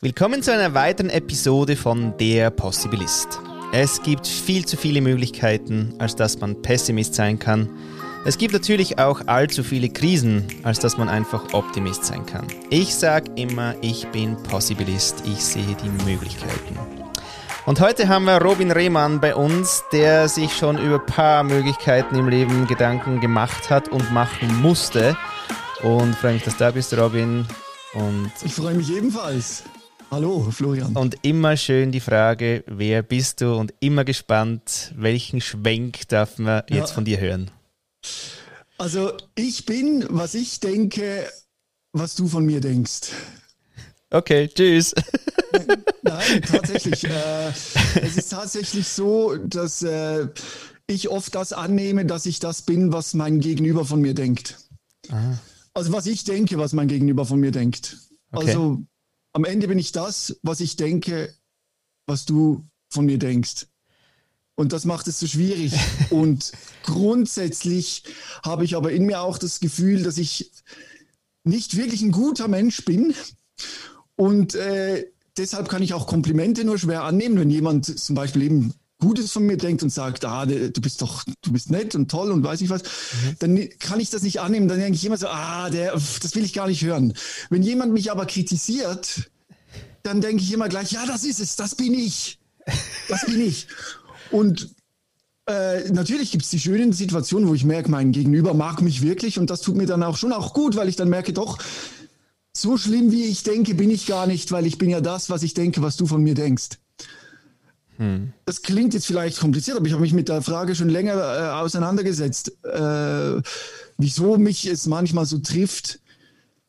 Willkommen zu einer weiteren Episode von Der Possibilist. Es gibt viel zu viele Möglichkeiten, als dass man Pessimist sein kann. Es gibt natürlich auch allzu viele Krisen, als dass man einfach Optimist sein kann. Ich sage immer, ich bin Possibilist, ich sehe die Möglichkeiten. Und heute haben wir Robin Rehmann bei uns, der sich schon über ein paar Möglichkeiten im Leben Gedanken gemacht hat und machen musste. Und freue mich, dass du da bist, Robin. Und ich freue mich ebenfalls. Hallo, Florian. Und immer schön die Frage, wer bist du? Und immer gespannt, welchen Schwenk darf man jetzt ja. von dir hören? Also, ich bin, was ich denke, was du von mir denkst. Okay, tschüss. Nein, tatsächlich. Äh, es ist tatsächlich so, dass äh, ich oft das annehme, dass ich das bin, was mein Gegenüber von mir denkt. Aha. Also was ich denke, was mein Gegenüber von mir denkt. Okay. Also am Ende bin ich das, was ich denke, was du von mir denkst. Und das macht es so schwierig. Und grundsätzlich habe ich aber in mir auch das Gefühl, dass ich nicht wirklich ein guter Mensch bin. Und äh, deshalb kann ich auch Komplimente nur schwer annehmen, wenn jemand zum Beispiel eben Gutes von mir denkt und sagt, ah, du bist doch, du bist nett und toll und weiß ich was, mhm. dann kann ich das nicht annehmen. Dann denke ich immer so, ah, der, das will ich gar nicht hören. Wenn jemand mich aber kritisiert, dann denke ich immer gleich, ja, das ist es, das bin ich. Das bin ich. Und äh, natürlich gibt es die schönen Situationen, wo ich merke, mein Gegenüber mag mich wirklich und das tut mir dann auch schon auch gut, weil ich dann merke, doch, so schlimm wie ich denke, bin ich gar nicht, weil ich bin ja das, was ich denke, was du von mir denkst. Hm. Das klingt jetzt vielleicht kompliziert, aber ich habe mich mit der Frage schon länger äh, auseinandergesetzt, äh, wieso mich es manchmal so trifft.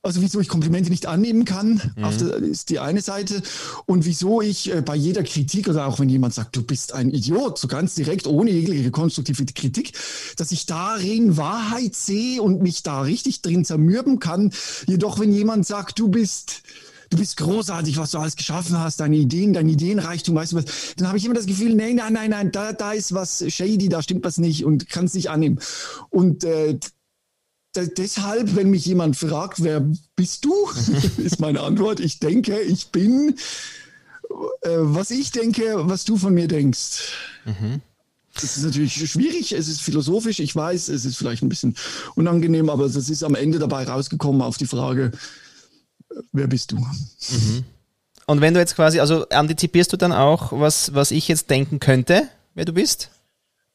Also wieso ich Komplimente nicht annehmen kann, mhm. der, ist die eine Seite. Und wieso ich äh, bei jeder Kritik oder auch wenn jemand sagt, du bist ein Idiot, so ganz direkt, ohne jegliche konstruktive Kritik, dass ich darin Wahrheit sehe und mich da richtig drin zermürben kann. Jedoch, wenn jemand sagt, du bist du bist großartig, was du alles geschaffen hast, deine Ideen, dein Ideenreichtum, weißt du was, dann habe ich immer das Gefühl, nein, nein, nein, nein, da, da ist was shady, da stimmt was nicht und kann es nicht annehmen. Und äh, deshalb, wenn mich jemand fragt, wer bist du, ist meine Antwort, ich denke, ich bin, äh, was ich denke, was du von mir denkst. Mhm. Das ist natürlich schwierig, es ist philosophisch, ich weiß, es ist vielleicht ein bisschen unangenehm, aber es ist am Ende dabei rausgekommen auf die Frage, wer bist du? Mhm. Und wenn du jetzt quasi, also antizipierst du dann auch, was, was ich jetzt denken könnte, wer du bist?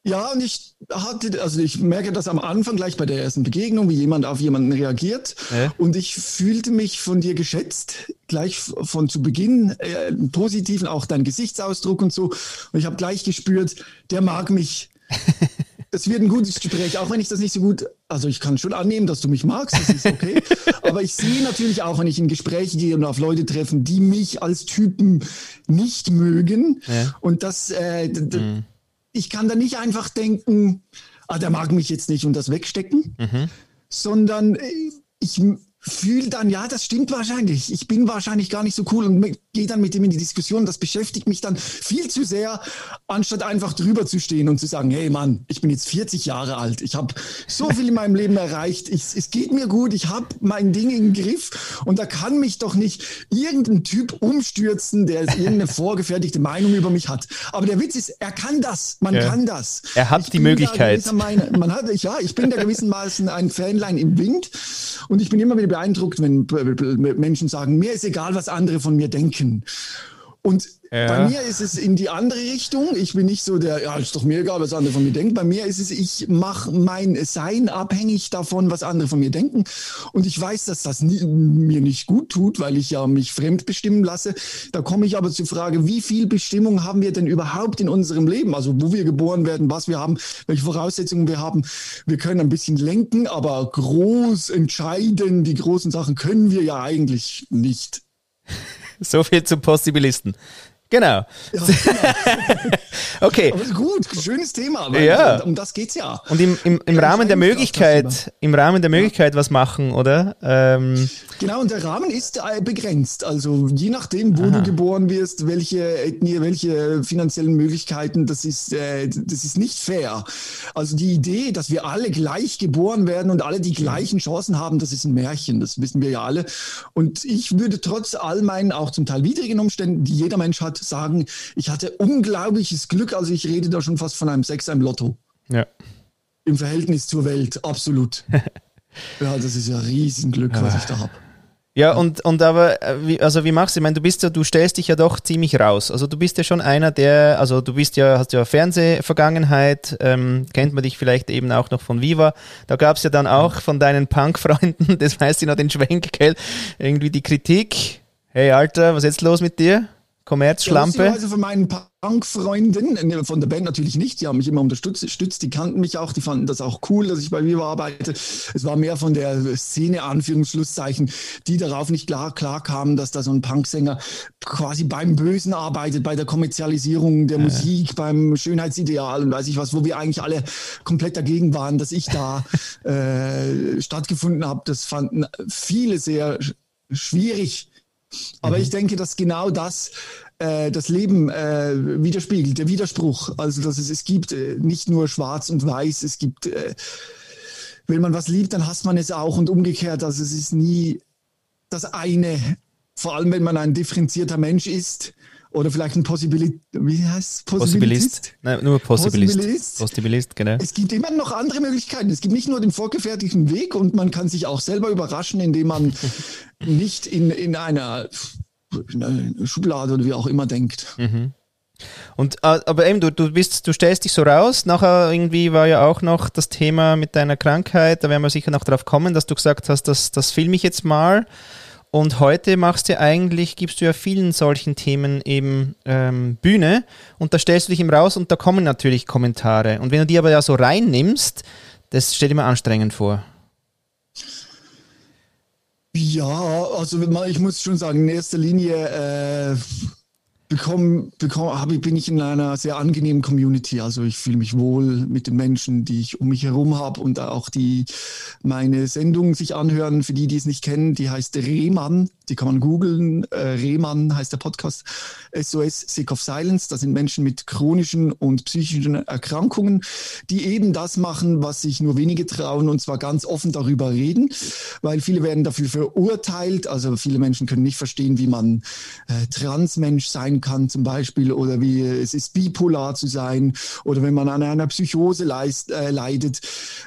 Ja, und ich hatte, also ich merke das am Anfang gleich bei der ersten Begegnung, wie jemand auf jemanden reagiert. Äh? Und ich fühlte mich von dir geschätzt, gleich von zu Beginn, äh, positiven, auch dein Gesichtsausdruck und so. Und ich habe gleich gespürt, der mag mich. es wird ein gutes Gespräch, auch wenn ich das nicht so gut, also ich kann schon annehmen, dass du mich magst, das ist okay. aber ich sehe natürlich auch, wenn ich in Gespräche gehe und auf Leute treffen, die mich als Typen nicht mögen. Ja. Und das, äh, mhm. ich kann da nicht einfach denken, ah, der mag mich jetzt nicht und das wegstecken, mhm. sondern äh, ich fühle dann, ja, das stimmt wahrscheinlich. Ich bin wahrscheinlich gar nicht so cool und gehe dann mit ihm in die Diskussion. Das beschäftigt mich dann viel zu sehr, anstatt einfach drüber zu stehen und zu sagen, hey Mann, ich bin jetzt 40 Jahre alt. Ich habe so viel in meinem Leben erreicht. Ich, es geht mir gut. Ich habe mein Ding im Griff. Und da kann mich doch nicht irgendein Typ umstürzen, der irgendeine vorgefertigte Meinung über mich hat. Aber der Witz ist, er kann das. Man ja. kann das. Er hat ich die Möglichkeit. Man hat, ja, ich bin da gewissermaßen ein Fanlein im Wind. Und ich bin immer wieder beeindruckt, wenn Menschen sagen, mir ist egal, was andere von mir denken. Und ja. Bei mir ist es in die andere Richtung. Ich bin nicht so der, ja, ist doch mir egal, was andere von mir denken. Bei mir ist es, ich mache mein Sein abhängig davon, was andere von mir denken. Und ich weiß, dass das nie, mir nicht gut tut, weil ich ja mich fremd bestimmen lasse. Da komme ich aber zur Frage, wie viel Bestimmung haben wir denn überhaupt in unserem Leben? Also wo wir geboren werden, was wir haben, welche Voraussetzungen wir haben. Wir können ein bisschen lenken, aber groß entscheiden, die großen Sachen können wir ja eigentlich nicht. So viel zum Possibilisten. Genau. Ja, genau. Okay. Aber gut, schönes Thema. ja. Um das geht's ja. Und im, im, im Rahmen der Möglichkeit, im Rahmen der Möglichkeit was machen, oder? Ähm. Genau, und der Rahmen ist äh, begrenzt. Also je nachdem, wo Aha. du geboren wirst, welche Ethnie, welche finanziellen Möglichkeiten, das ist, äh, das ist nicht fair. Also die Idee, dass wir alle gleich geboren werden und alle die gleichen Chancen haben, das ist ein Märchen. Das wissen wir ja alle. Und ich würde trotz all meinen auch zum Teil widrigen Umständen, die jeder Mensch hat, sagen, ich hatte unglaubliches Glück. Also ich rede da schon fast von einem Sechser im Lotto. Ja. Im Verhältnis zur Welt, absolut. ja, das ist ja Riesenglück, was ich da habe. Ja, und, und aber, äh, wie, also wie machst du? Ich meine, du bist ja, du stellst dich ja doch ziemlich raus. Also du bist ja schon einer, der, also du bist ja, hast ja Fernsehvergangenheit, ähm, kennt man dich vielleicht eben auch noch von Viva. Da gab es ja dann auch von deinen Punk-Freunden, das weißt du noch den Schwenk, gell? Irgendwie die Kritik. Hey Alter, was ist jetzt los mit dir? Kommerzschlampe? Ja, also von meinen Punk-Freunden, äh, von der Band natürlich nicht, die haben mich immer unterstützt, die kannten mich auch, die fanden das auch cool, dass ich bei Viva arbeite. Es war mehr von der Szene, Anführungsschlusszeichen, die darauf nicht klar, klar kamen, dass da so ein Punksänger quasi beim Bösen arbeitet, bei der Kommerzialisierung der ja. Musik, beim Schönheitsideal und weiß ich was, wo wir eigentlich alle komplett dagegen waren, dass ich da äh, stattgefunden habe. Das fanden viele sehr schwierig aber mhm. ich denke, dass genau das äh, das Leben äh, widerspiegelt, der Widerspruch. Also, dass es, es gibt äh, nicht nur schwarz und weiß, es gibt, äh, wenn man was liebt, dann hasst man es auch und umgekehrt. Also, es ist nie das eine, vor allem wenn man ein differenzierter Mensch ist oder vielleicht ein Possibilist, wie heißt Possibilist? Nein, nur Possibilist. Possibilist. Possibilist, genau. Es gibt immer noch andere Möglichkeiten. Es gibt nicht nur den vorgefertigten Weg und man kann sich auch selber überraschen, indem man nicht in, in einer, in einer Schublade oder wie auch immer denkt. Mhm. Und äh, aber eben, du, du bist, du stellst dich so raus. Nachher irgendwie war ja auch noch das Thema mit deiner Krankheit, da werden wir sicher noch drauf kommen, dass du gesagt hast, das, das filme ich jetzt mal. Und heute machst du eigentlich, gibst du ja vielen solchen Themen eben ähm, Bühne und da stellst du dich eben raus und da kommen natürlich Kommentare. Und wenn du die aber ja so reinnimmst, das stell dir mal anstrengend vor. Ja, also ich muss schon sagen, in erster Linie äh, bekomme, bekomme, habe, bin ich in einer sehr angenehmen Community. Also ich fühle mich wohl mit den Menschen, die ich um mich herum habe und auch die meine Sendung sich anhören. Für die, die es nicht kennen, die heißt Rehmann. Die kann man googeln. Äh, Rehmann heißt der Podcast. SOS Sick of Silence. Das sind Menschen mit chronischen und psychischen Erkrankungen, die eben das machen, was sich nur wenige trauen und zwar ganz offen darüber reden, weil viele werden dafür verurteilt. Also viele Menschen können nicht verstehen, wie man äh, Transmensch sein kann zum Beispiel oder wie es ist, bipolar zu sein oder wenn man an einer Psychose leist, äh, leidet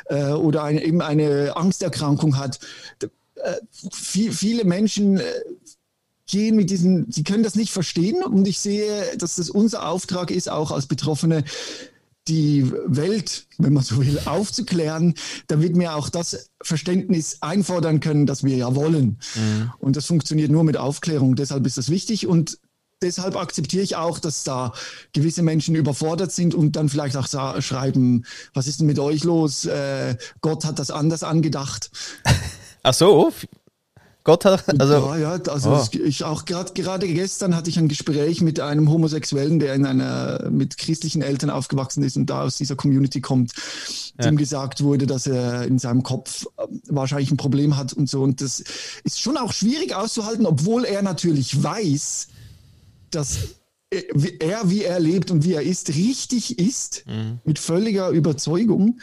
äh, oder eine, eben eine Angsterkrankung hat. Äh, viel, viele Menschen äh, gehen mit diesen, sie können das nicht verstehen und ich sehe, dass das unser Auftrag ist, auch als Betroffene, die Welt, wenn man so will, aufzuklären, damit wir auch das Verständnis einfordern können, das wir ja wollen. Mhm. Und das funktioniert nur mit Aufklärung. Deshalb ist das wichtig und deshalb akzeptiere ich auch, dass da gewisse Menschen überfordert sind und dann vielleicht auch schreiben, was ist denn mit euch los? Äh, Gott hat das anders angedacht. Ach so, Gott hat, also. Ja, ja, also oh. ich auch gerade gerade gestern hatte ich ein Gespräch mit einem Homosexuellen, der in einer mit christlichen Eltern aufgewachsen ist und da aus dieser Community kommt, ja. dem gesagt wurde, dass er in seinem Kopf äh, wahrscheinlich ein Problem hat und so. Und das ist schon auch schwierig auszuhalten, obwohl er natürlich weiß, dass er, wie er lebt und wie er ist, richtig ist, mhm. mit völliger Überzeugung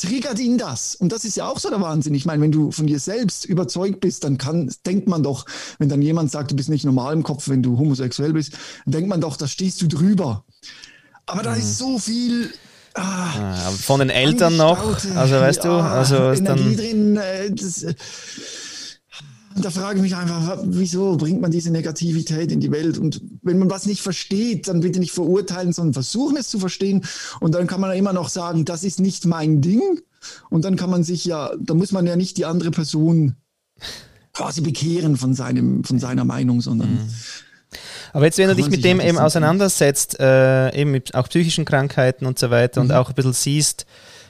triggert ihn das. Und das ist ja auch so der Wahnsinn. Ich meine, wenn du von dir selbst überzeugt bist, dann kann, denkt man doch, wenn dann jemand sagt, du bist nicht normal im Kopf, wenn du homosexuell bist, denkt man doch, da stehst du drüber. Aber da ist so viel Ah, ah von den Eltern noch, also weißt du, also ist dann drin, äh, das, äh, da frage ich mich einfach, wieso bringt man diese Negativität in die Welt? Und wenn man was nicht versteht, dann bitte nicht verurteilen, sondern versuchen es zu verstehen. Und dann kann man immer noch sagen, das ist nicht mein Ding. Und dann kann man sich ja, da muss man ja nicht die andere Person quasi bekehren von, seinem, von seiner Meinung, sondern. Mhm. Aber jetzt, wenn du dich mit dem eben auseinandersetzt, äh, eben mit auch psychischen Krankheiten und so weiter mhm. und auch ein bisschen siehst,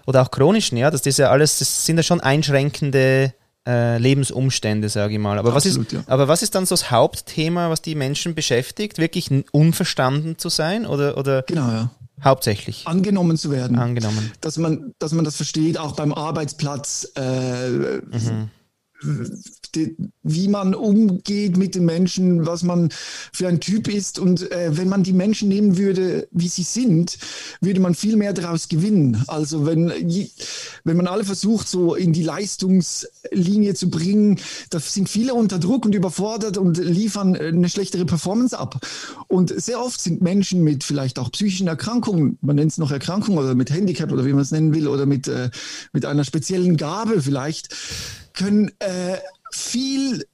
oder auch chronischen, ja, das ist ja alles, das sind ja schon einschränkende äh, Lebensumstände, sage ich mal. Aber, Absolut, was ist, ja. aber was ist dann so das Hauptthema, was die Menschen beschäftigt? Wirklich unverstanden zu sein? Oder, oder genau, ja. Hauptsächlich. Angenommen zu werden. Angenommen. Dass man, dass man das versteht, auch beim Arbeitsplatz. Äh, mhm wie man umgeht mit den Menschen, was man für ein Typ ist. Und äh, wenn man die Menschen nehmen würde, wie sie sind, würde man viel mehr daraus gewinnen. Also wenn, wenn man alle versucht, so in die Leistungslinie zu bringen, da sind viele unter Druck und überfordert und liefern eine schlechtere Performance ab. Und sehr oft sind Menschen mit vielleicht auch psychischen Erkrankungen, man nennt es noch Erkrankung oder mit Handicap oder wie man es nennen will, oder mit, äh, mit einer speziellen Gabe vielleicht, können äh, viel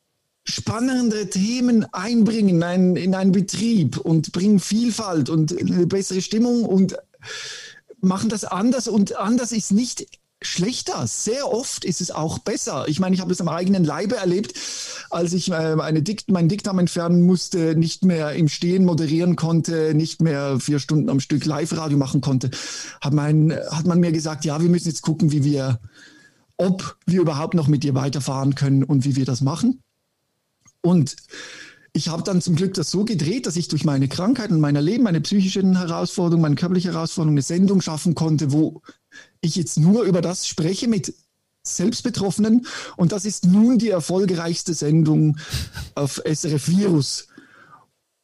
spannendere Themen einbringen in einen, in einen Betrieb und bringen Vielfalt und eine bessere Stimmung und machen das anders. Und anders ist nicht schlechter. Sehr oft ist es auch besser. Ich meine, ich habe es am eigenen Leibe erlebt, als ich äh, eine Dikt meinen Dickdarm entfernen musste, nicht mehr im Stehen moderieren konnte, nicht mehr vier Stunden am Stück Live-Radio machen konnte, hat, mein, hat man mir gesagt, ja, wir müssen jetzt gucken, wie wir ob wir überhaupt noch mit dir weiterfahren können und wie wir das machen. Und ich habe dann zum Glück das so gedreht, dass ich durch meine Krankheit und mein Leben, meine psychischen Herausforderungen, meine körperliche Herausforderung eine Sendung schaffen konnte, wo ich jetzt nur über das spreche mit Selbstbetroffenen. Und das ist nun die erfolgreichste Sendung auf SRF Virus.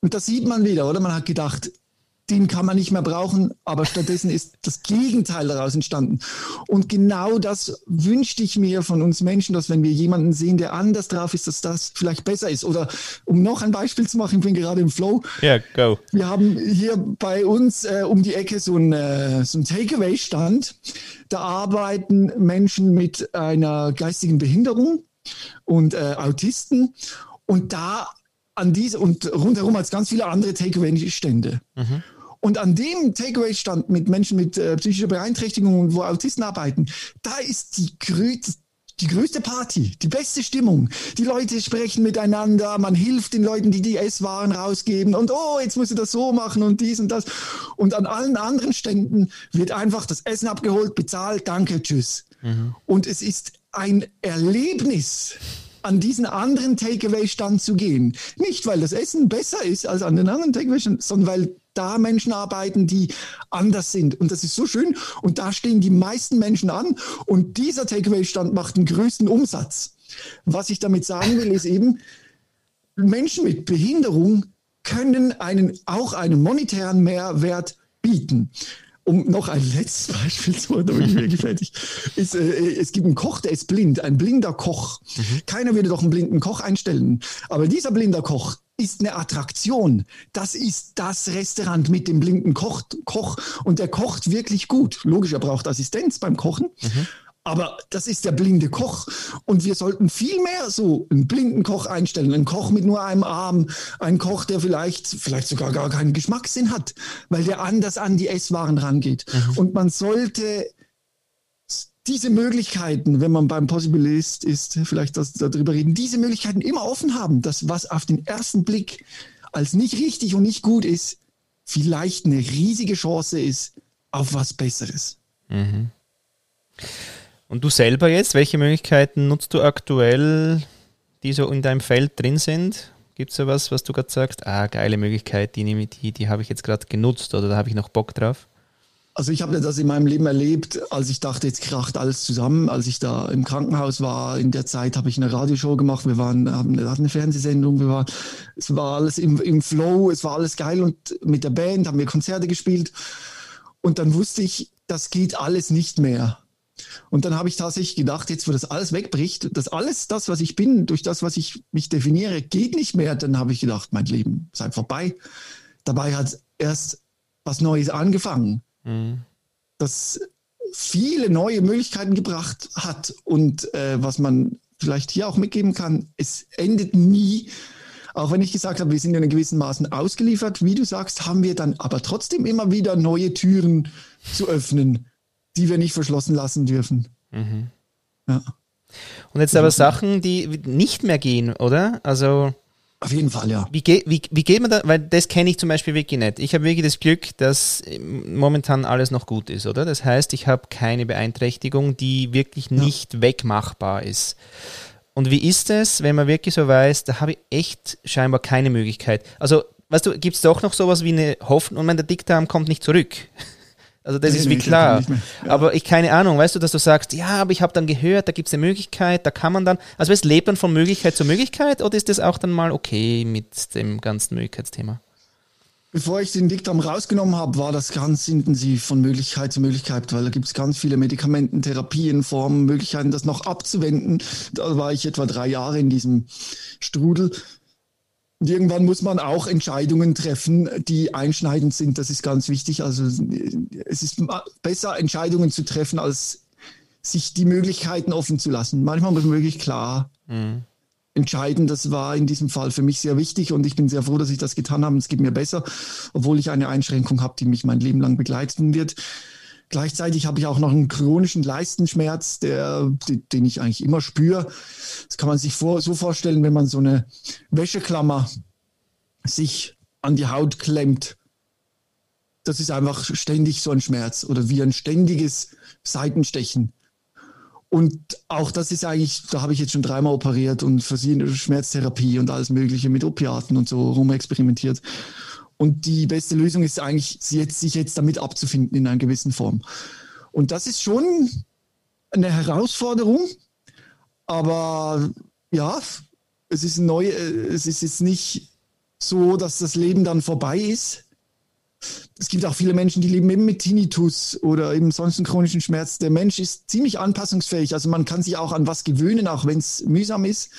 Und das sieht man wieder, oder? Man hat gedacht, den kann man nicht mehr brauchen, aber stattdessen ist das Gegenteil daraus entstanden. Und genau das wünschte ich mir von uns Menschen, dass wenn wir jemanden sehen, der anders drauf ist, dass das vielleicht besser ist. Oder um noch ein Beispiel zu machen, ich bin gerade im Flow. Ja, yeah, go. Wir haben hier bei uns äh, um die Ecke so ein, äh, so ein Takeaway-Stand. Da arbeiten Menschen mit einer geistigen Behinderung und äh, Autisten. Und da an diese und rundherum als ganz viele andere Takeaway-Stände. Mhm. Und an dem Takeaway-Stand mit Menschen mit äh, psychischer Beeinträchtigung, wo Autisten arbeiten, da ist die, grö die größte Party, die beste Stimmung. Die Leute sprechen miteinander, man hilft den Leuten, die die Esswaren rausgeben und oh, jetzt musst du das so machen und dies und das. Und an allen anderen Ständen wird einfach das Essen abgeholt, bezahlt, danke, tschüss. Mhm. Und es ist ein Erlebnis an diesen anderen Takeaway-Stand zu gehen. Nicht, weil das Essen besser ist als an den anderen Takeaway-Stand, sondern weil da Menschen arbeiten, die anders sind. Und das ist so schön. Und da stehen die meisten Menschen an. Und dieser Takeaway-Stand macht den größten Umsatz. Was ich damit sagen will, ist eben, Menschen mit Behinderung können einen, auch einen monetären Mehrwert bieten um noch ein letztes Beispiel zu machen, damit ich wirklich fertig ist, äh, es gibt einen Koch, der ist blind, ein blinder Koch. Mhm. Keiner würde doch einen blinden Koch einstellen. Aber dieser blinder Koch ist eine Attraktion. Das ist das Restaurant mit dem blinden Koch, Koch und der kocht wirklich gut. Logisch, er braucht Assistenz beim Kochen. Mhm. Aber das ist der blinde Koch. Und wir sollten viel mehr so einen blinden Koch einstellen. Einen Koch mit nur einem Arm. Einen Koch, der vielleicht, vielleicht sogar gar keinen Geschmackssinn hat, weil der anders an die Esswaren rangeht. Mhm. Und man sollte diese Möglichkeiten, wenn man beim Possibilist ist, vielleicht das, darüber reden, diese Möglichkeiten immer offen haben, dass was auf den ersten Blick als nicht richtig und nicht gut ist, vielleicht eine riesige Chance ist auf was Besseres. Mhm. Und du selber jetzt, welche Möglichkeiten nutzt du aktuell, die so in deinem Feld drin sind? Gibt es sowas, was du gerade sagst? Ah, geile Möglichkeit, die, die, die habe ich jetzt gerade genutzt oder da habe ich noch Bock drauf? Also ich habe das in meinem Leben erlebt, als ich dachte, jetzt kracht alles zusammen. Als ich da im Krankenhaus war, in der Zeit habe ich eine Radioshow gemacht. Wir waren, haben eine Fernsehsendung. Wir waren, es war alles im, im Flow, es war alles geil und mit der Band haben wir Konzerte gespielt. Und dann wusste ich, das geht alles nicht mehr. Und dann habe ich tatsächlich gedacht, jetzt wo das alles wegbricht, dass alles das, was ich bin, durch das, was ich mich definiere, geht nicht mehr, dann habe ich gedacht, mein Leben sei vorbei. Dabei hat erst was Neues angefangen, mhm. das viele neue Möglichkeiten gebracht hat und äh, was man vielleicht hier auch mitgeben kann, es endet nie. Auch wenn ich gesagt habe, wir sind in gewissen Maßen ausgeliefert, wie du sagst, haben wir dann aber trotzdem immer wieder neue Türen zu öffnen die wir nicht verschlossen lassen dürfen. Mhm. Ja. Und jetzt aber Sachen, die nicht mehr gehen, oder? Also. Auf jeden Fall, ja. Wie, geht, wie, wie geht man da? Weil das kenne ich zum Beispiel wirklich nicht. Ich habe wirklich das Glück, dass momentan alles noch gut ist, oder? Das heißt, ich habe keine Beeinträchtigung, die wirklich nicht ja. wegmachbar ist. Und wie ist es, wenn man wirklich so weiß, da habe ich echt scheinbar keine Möglichkeit. Also weißt du, gibt es doch noch sowas wie eine Hoffnung, und mein, der Dickdarm kommt nicht zurück. Also das nee, ist wie nee, klar. Ja. Aber ich keine Ahnung, weißt du, dass du sagst, ja, aber ich habe dann gehört, da gibt es eine Möglichkeit, da kann man dann, also es lebt dann von Möglichkeit zu Möglichkeit oder ist das auch dann mal okay mit dem ganzen Möglichkeitsthema? Bevor ich den Dickdarm rausgenommen habe, war das ganz intensiv von Möglichkeit zu Möglichkeit, weil da gibt es ganz viele Medikamenten, Therapien, Formen, Möglichkeiten, das noch abzuwenden. Da war ich etwa drei Jahre in diesem Strudel. Und irgendwann muss man auch Entscheidungen treffen, die einschneidend sind. Das ist ganz wichtig. Also es ist besser, Entscheidungen zu treffen, als sich die Möglichkeiten offen zu lassen. Manchmal muss man wirklich klar mhm. entscheiden. Das war in diesem Fall für mich sehr wichtig und ich bin sehr froh, dass ich das getan habe. Es geht mir besser, obwohl ich eine Einschränkung habe, die mich mein Leben lang begleiten wird. Gleichzeitig habe ich auch noch einen chronischen Leistenschmerz, der, den ich eigentlich immer spüre. Das kann man sich vor, so vorstellen, wenn man so eine Wäscheklammer sich an die Haut klemmt. Das ist einfach ständig so ein Schmerz oder wie ein ständiges Seitenstechen. Und auch das ist eigentlich, da habe ich jetzt schon dreimal operiert und verschiedene Schmerztherapie und alles Mögliche mit Opiaten und so rumexperimentiert. Und die beste Lösung ist eigentlich, jetzt, sich jetzt damit abzufinden in einer gewissen Form. Und das ist schon eine Herausforderung, aber ja, es ist neu, es ist jetzt nicht so, dass das Leben dann vorbei ist. Es gibt auch viele Menschen, die leben eben mit Tinnitus oder eben sonst einen chronischen Schmerz. Der Mensch ist ziemlich anpassungsfähig. Also man kann sich auch an was gewöhnen, auch wenn es mühsam ist.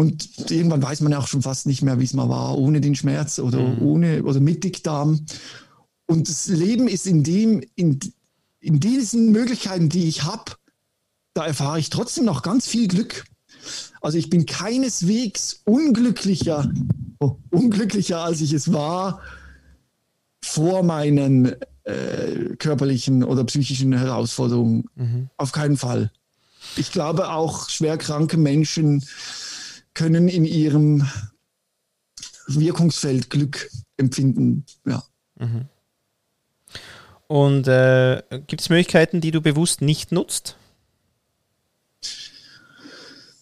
Und irgendwann weiß man ja auch schon fast nicht mehr, wie es mal war, ohne den Schmerz oder mhm. ohne oder mit Dickdarm. Und das Leben ist in dem, in, in diesen Möglichkeiten, die ich habe, da erfahre ich trotzdem noch ganz viel Glück. Also ich bin keineswegs unglücklicher, oh, unglücklicher, als ich es war vor meinen äh, körperlichen oder psychischen Herausforderungen. Mhm. Auf keinen Fall. Ich glaube auch schwerkranke Menschen können in ihrem Wirkungsfeld Glück empfinden. Ja. Mhm. Und äh, gibt es Möglichkeiten, die du bewusst nicht nutzt?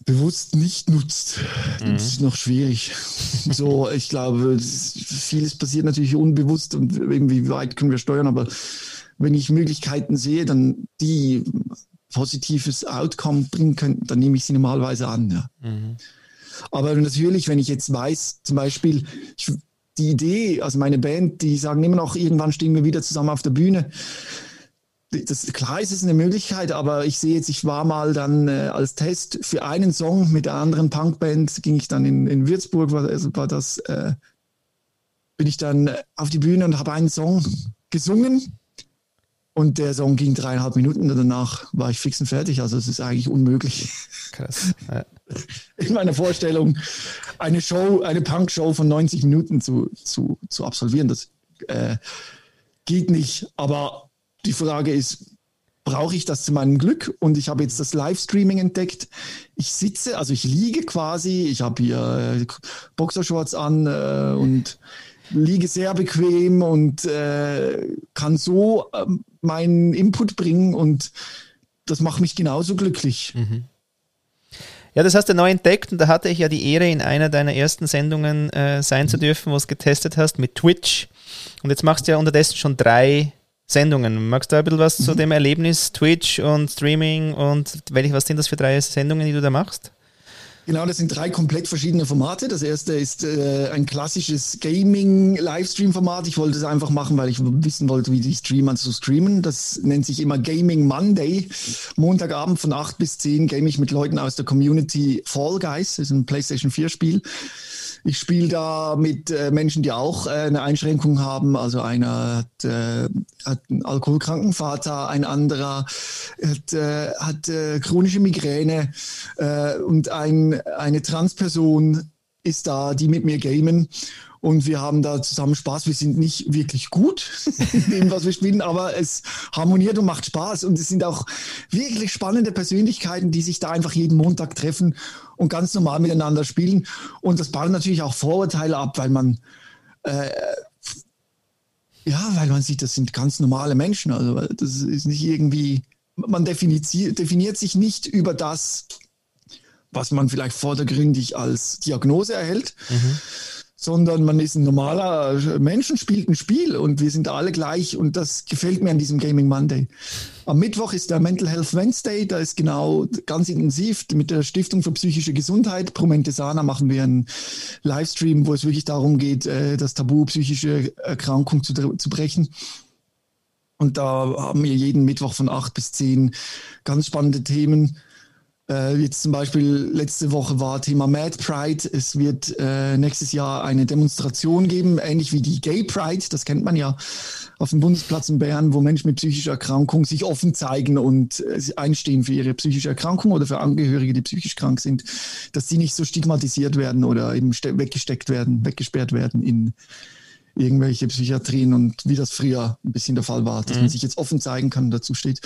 Bewusst nicht nutzt, mhm. das ist noch schwierig. so, ich glaube, vieles passiert natürlich unbewusst und irgendwie weit können wir steuern, aber wenn ich Möglichkeiten sehe, dann die positives Outcome bringen können, dann nehme ich sie normalerweise an. Ja. Mhm. Aber natürlich, wenn ich jetzt weiß, zum Beispiel, ich, die Idee, also meine Band, die sagen immer noch, irgendwann stehen wir wieder zusammen auf der Bühne. Das, klar ist es eine Möglichkeit, aber ich sehe jetzt, ich war mal dann äh, als Test für einen Song mit der anderen Punkband, ging ich dann in, in Würzburg, war, also war das, äh, bin ich dann auf die Bühne und habe einen Song gesungen und der Song ging dreieinhalb Minuten und danach war ich fix und fertig. Also es ist eigentlich unmöglich. Krass. Ja. In meiner Vorstellung, eine Show, eine Punk-Show von 90 Minuten zu, zu, zu absolvieren, das äh, geht nicht. Aber die Frage ist, brauche ich das zu meinem Glück? Und ich habe jetzt das Livestreaming entdeckt. Ich sitze, also ich liege quasi, ich habe hier äh, Boxershorts an äh, und liege sehr bequem und äh, kann so äh, meinen Input bringen und das macht mich genauso glücklich. Mhm. Ja, das hast du neu entdeckt und da hatte ich ja die Ehre, in einer deiner ersten Sendungen äh, sein mhm. zu dürfen, wo du es getestet hast mit Twitch. Und jetzt machst du ja unterdessen schon drei Sendungen. Magst du ein bisschen was mhm. zu dem Erlebnis Twitch und Streaming und welche, was sind das für drei Sendungen, die du da machst? Genau, das sind drei komplett verschiedene Formate. Das erste ist äh, ein klassisches Gaming-Livestream-Format. Ich wollte es einfach machen, weil ich wissen wollte, wie die Streamer so streamen. Das nennt sich immer Gaming Monday. Montagabend von 8 bis 10 game ich mit Leuten aus der Community Fall Guys. Das ist ein PlayStation 4-Spiel. Ich spiele da mit äh, Menschen, die auch äh, eine Einschränkung haben. Also einer hat, äh, hat einen alkoholkranken Vater, ein anderer hat, hat chronische Migräne und ein, eine Transperson ist da, die mit mir gamen und wir haben da zusammen Spaß. Wir sind nicht wirklich gut in dem, was wir spielen, aber es harmoniert und macht Spaß. Und es sind auch wirklich spannende Persönlichkeiten, die sich da einfach jeden Montag treffen und ganz normal miteinander spielen. Und das baut natürlich auch Vorurteile ab, weil man äh, ja, weil man sieht, das sind ganz normale Menschen. Also das ist nicht irgendwie, man definiert, definiert sich nicht über das, was man vielleicht vordergründig als Diagnose erhält. Mhm sondern man ist ein normaler Mensch und spielt ein Spiel und wir sind alle gleich und das gefällt mir an diesem Gaming Monday. Am Mittwoch ist der Mental Health Wednesday, da ist genau ganz intensiv mit der Stiftung für psychische Gesundheit, Promentesana, machen wir einen Livestream, wo es wirklich darum geht, äh, das Tabu psychische Erkrankung zu, zu brechen. Und da haben wir jeden Mittwoch von acht bis zehn ganz spannende Themen äh, jetzt zum Beispiel letzte Woche war Thema Mad Pride. Es wird äh, nächstes Jahr eine Demonstration geben, ähnlich wie die Gay Pride. Das kennt man ja auf dem Bundesplatz in Bern, wo Menschen mit psychischer Erkrankung sich offen zeigen und äh, einstehen für ihre psychische Erkrankung oder für Angehörige, die psychisch krank sind, dass sie nicht so stigmatisiert werden oder eben weggesteckt werden, weggesperrt werden in irgendwelche Psychiatrien und wie das früher ein bisschen der Fall war, dass mhm. man sich jetzt offen zeigen kann und dazu steht.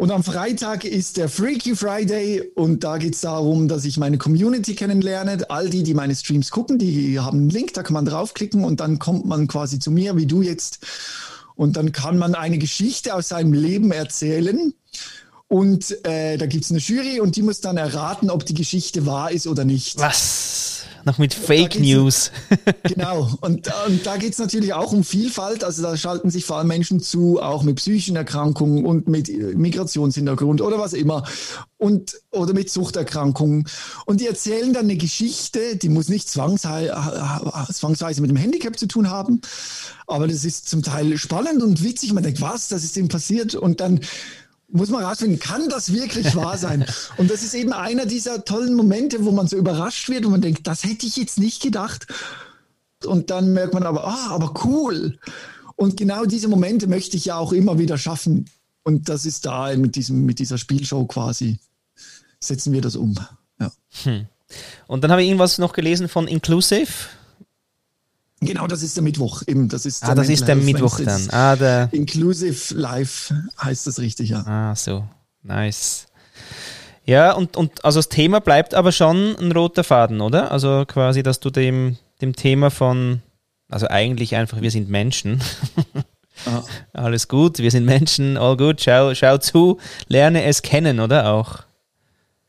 Und am Freitag ist der Freaky Friday und da geht es darum, dass ich meine Community kennenlerne. All die, die meine Streams gucken, die haben einen Link, da kann man draufklicken und dann kommt man quasi zu mir, wie du jetzt. Und dann kann man eine Geschichte aus seinem Leben erzählen. Und äh, da gibt es eine Jury und die muss dann erraten, ob die Geschichte wahr ist oder nicht. Was? Noch mit Fake News. genau, und, und da geht es natürlich auch um Vielfalt. Also da schalten sich vor allem Menschen zu, auch mit psychischen Erkrankungen und mit Migrationshintergrund oder was immer. Und, oder mit Suchterkrankungen. Und die erzählen dann eine Geschichte, die muss nicht zwangsweise, zwangsweise mit dem Handicap zu tun haben. Aber das ist zum Teil spannend und witzig. Man denkt, was, das ist ihm passiert? Und dann muss man rausfinden, kann das wirklich wahr sein? Und das ist eben einer dieser tollen Momente, wo man so überrascht wird und man denkt, das hätte ich jetzt nicht gedacht. Und dann merkt man aber, ah, aber cool. Und genau diese Momente möchte ich ja auch immer wieder schaffen. Und das ist da mit, diesem, mit dieser Spielshow quasi, setzen wir das um. Ja. Hm. Und dann habe ich irgendwas noch gelesen von Inclusive. Genau, das ist der Mittwoch. Eben, das ist ah, das ist der Mittwoch dann. Ah, der Inclusive Live heißt das richtig, ja. Ah, so. Nice. Ja, und, und also das Thema bleibt aber schon ein roter Faden, oder? Also quasi, dass du dem, dem Thema von, also eigentlich einfach, wir sind Menschen. Ah. Alles gut, wir sind Menschen, all gut, schau, schau zu, lerne es kennen, oder auch?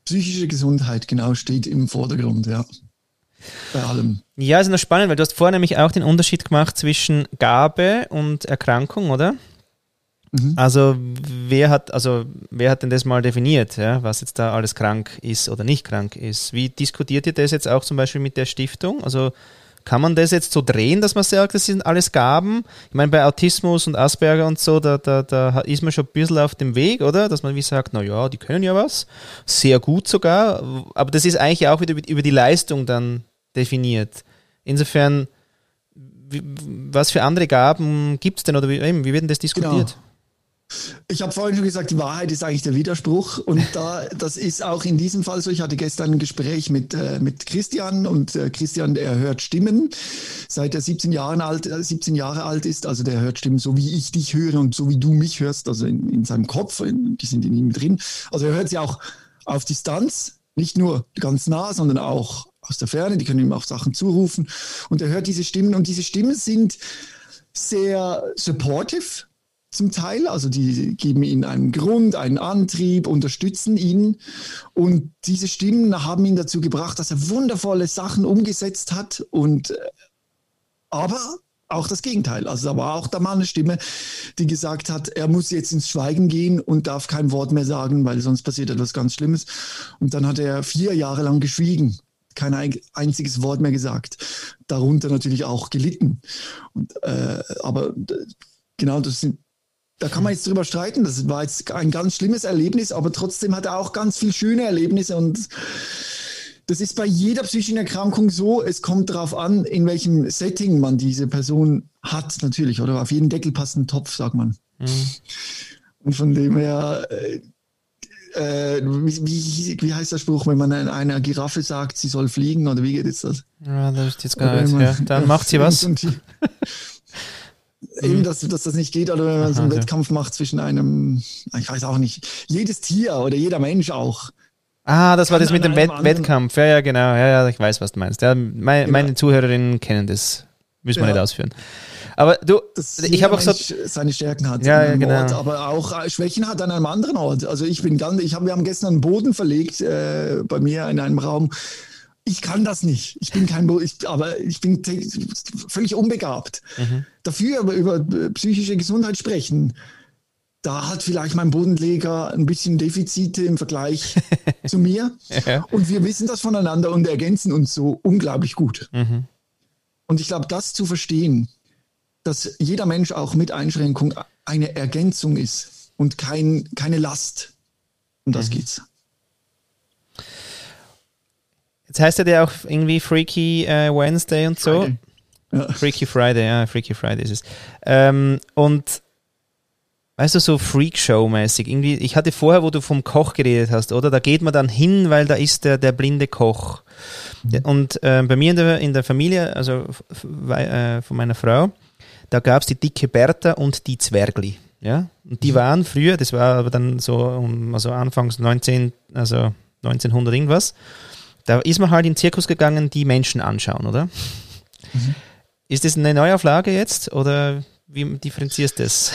Psychische Gesundheit, genau, steht im Vordergrund, ja bei allem. Ja, ist noch spannend, weil du hast vorher nämlich auch den Unterschied gemacht zwischen Gabe und Erkrankung, oder? Mhm. Also wer hat, also wer hat denn das mal definiert, ja, was jetzt da alles krank ist oder nicht krank ist? Wie diskutiert ihr das jetzt auch zum Beispiel mit der Stiftung? Also kann man das jetzt so drehen, dass man sagt, das sind alles Gaben? Ich meine, bei Autismus und Asperger und so, da, da, da ist man schon ein bisschen auf dem Weg, oder? Dass man wie sagt, naja, die können ja was. Sehr gut sogar. Aber das ist eigentlich auch wieder über die Leistung dann definiert. Insofern, wie, was für andere Gaben gibt es denn oder wie, wie wird denn das diskutiert? Genau. Ich habe vorhin schon gesagt, die Wahrheit ist eigentlich der Widerspruch. Und da, das ist auch in diesem Fall so. Ich hatte gestern ein Gespräch mit, äh, mit Christian und äh, Christian, der hört Stimmen, seit er 17, Jahren alt, äh, 17 Jahre alt ist. Also der hört Stimmen, so wie ich dich höre und so wie du mich hörst, also in, in seinem Kopf, in, die sind in ihm drin. Also er hört sie auch auf Distanz, nicht nur ganz nah, sondern auch aus der Ferne, die können ihm auch Sachen zurufen und er hört diese Stimmen und diese Stimmen sind sehr supportive zum Teil, also die geben ihm einen Grund, einen Antrieb, unterstützen ihn und diese Stimmen haben ihn dazu gebracht, dass er wundervolle Sachen umgesetzt hat und äh, aber auch das Gegenteil. Also da war auch da mal eine Stimme, die gesagt hat, er muss jetzt ins Schweigen gehen und darf kein Wort mehr sagen, weil sonst passiert etwas ganz Schlimmes. Und dann hat er vier Jahre lang geschwiegen kein einziges Wort mehr gesagt. Darunter natürlich auch gelitten. Und, äh, aber genau, das sind, da kann man jetzt drüber streiten. Das war jetzt ein ganz schlimmes Erlebnis, aber trotzdem hat er auch ganz viele schöne Erlebnisse und das ist bei jeder psychischen Erkrankung so. Es kommt darauf an, in welchem Setting man diese Person hat, natürlich. Oder auf jeden Deckel passt ein Topf, sagt man. Mhm. Und von dem her, äh, wie, wie, heißt der Spruch, wenn man einer Giraffe sagt, sie soll fliegen oder wie geht jetzt das? Ja, das ist jetzt gar nicht. Ja, dann macht sie was. Eben, dass, dass das nicht geht, oder wenn man so einen okay. Wettkampf macht zwischen einem, ich weiß auch nicht, jedes Tier oder jeder Mensch auch. Ah, das war das mit dem Wett Wettkampf. Ja, ja, genau. Ja, ja, ich weiß, was du meinst. Ja, mein, genau. Meine Zuhörerinnen kennen das. Müssen wir ja. nicht ausführen. Aber du, Dass ich habe auch gesagt, seine Stärken hat ja, ja genau. Ort, aber auch äh, Schwächen hat an einem anderen Ort. Also ich bin ganz, ich habe, wir haben gestern einen Boden verlegt äh, bei mir in einem Raum ich kann das nicht. Ich bin kein, ich, aber ich bin völlig unbegabt. Mhm. Dafür aber über psychische Gesundheit sprechen, da hat vielleicht mein Bodenleger ein bisschen Defizite im Vergleich zu mir. Ja. Und wir wissen das voneinander und ergänzen uns so unglaublich gut. Mhm. Und ich glaube, das zu verstehen, dass jeder Mensch auch mit Einschränkung eine Ergänzung ist und kein, keine Last. Um das mhm. geht's. Jetzt heißt er ja auch irgendwie Freaky äh, Wednesday und so. Ja. Freaky Friday, ja, Freaky Friday ist es. Ähm, und weißt du, so Freakshow-mäßig. Irgendwie, ich hatte vorher, wo du vom Koch geredet hast, oder? Da geht man dann hin, weil da ist der, der blinde Koch. Mhm. Und äh, bei mir in der, in der Familie, also äh, von meiner Frau, da gab es die dicke Bertha und die Zwergli. Ja? Und die mhm. waren früher, das war aber dann so also anfangs 19, also 1900 irgendwas, da ist man halt in den Zirkus gegangen, die Menschen anschauen, oder? Mhm. Ist das eine Neuauflage jetzt oder wie differenzierst du das?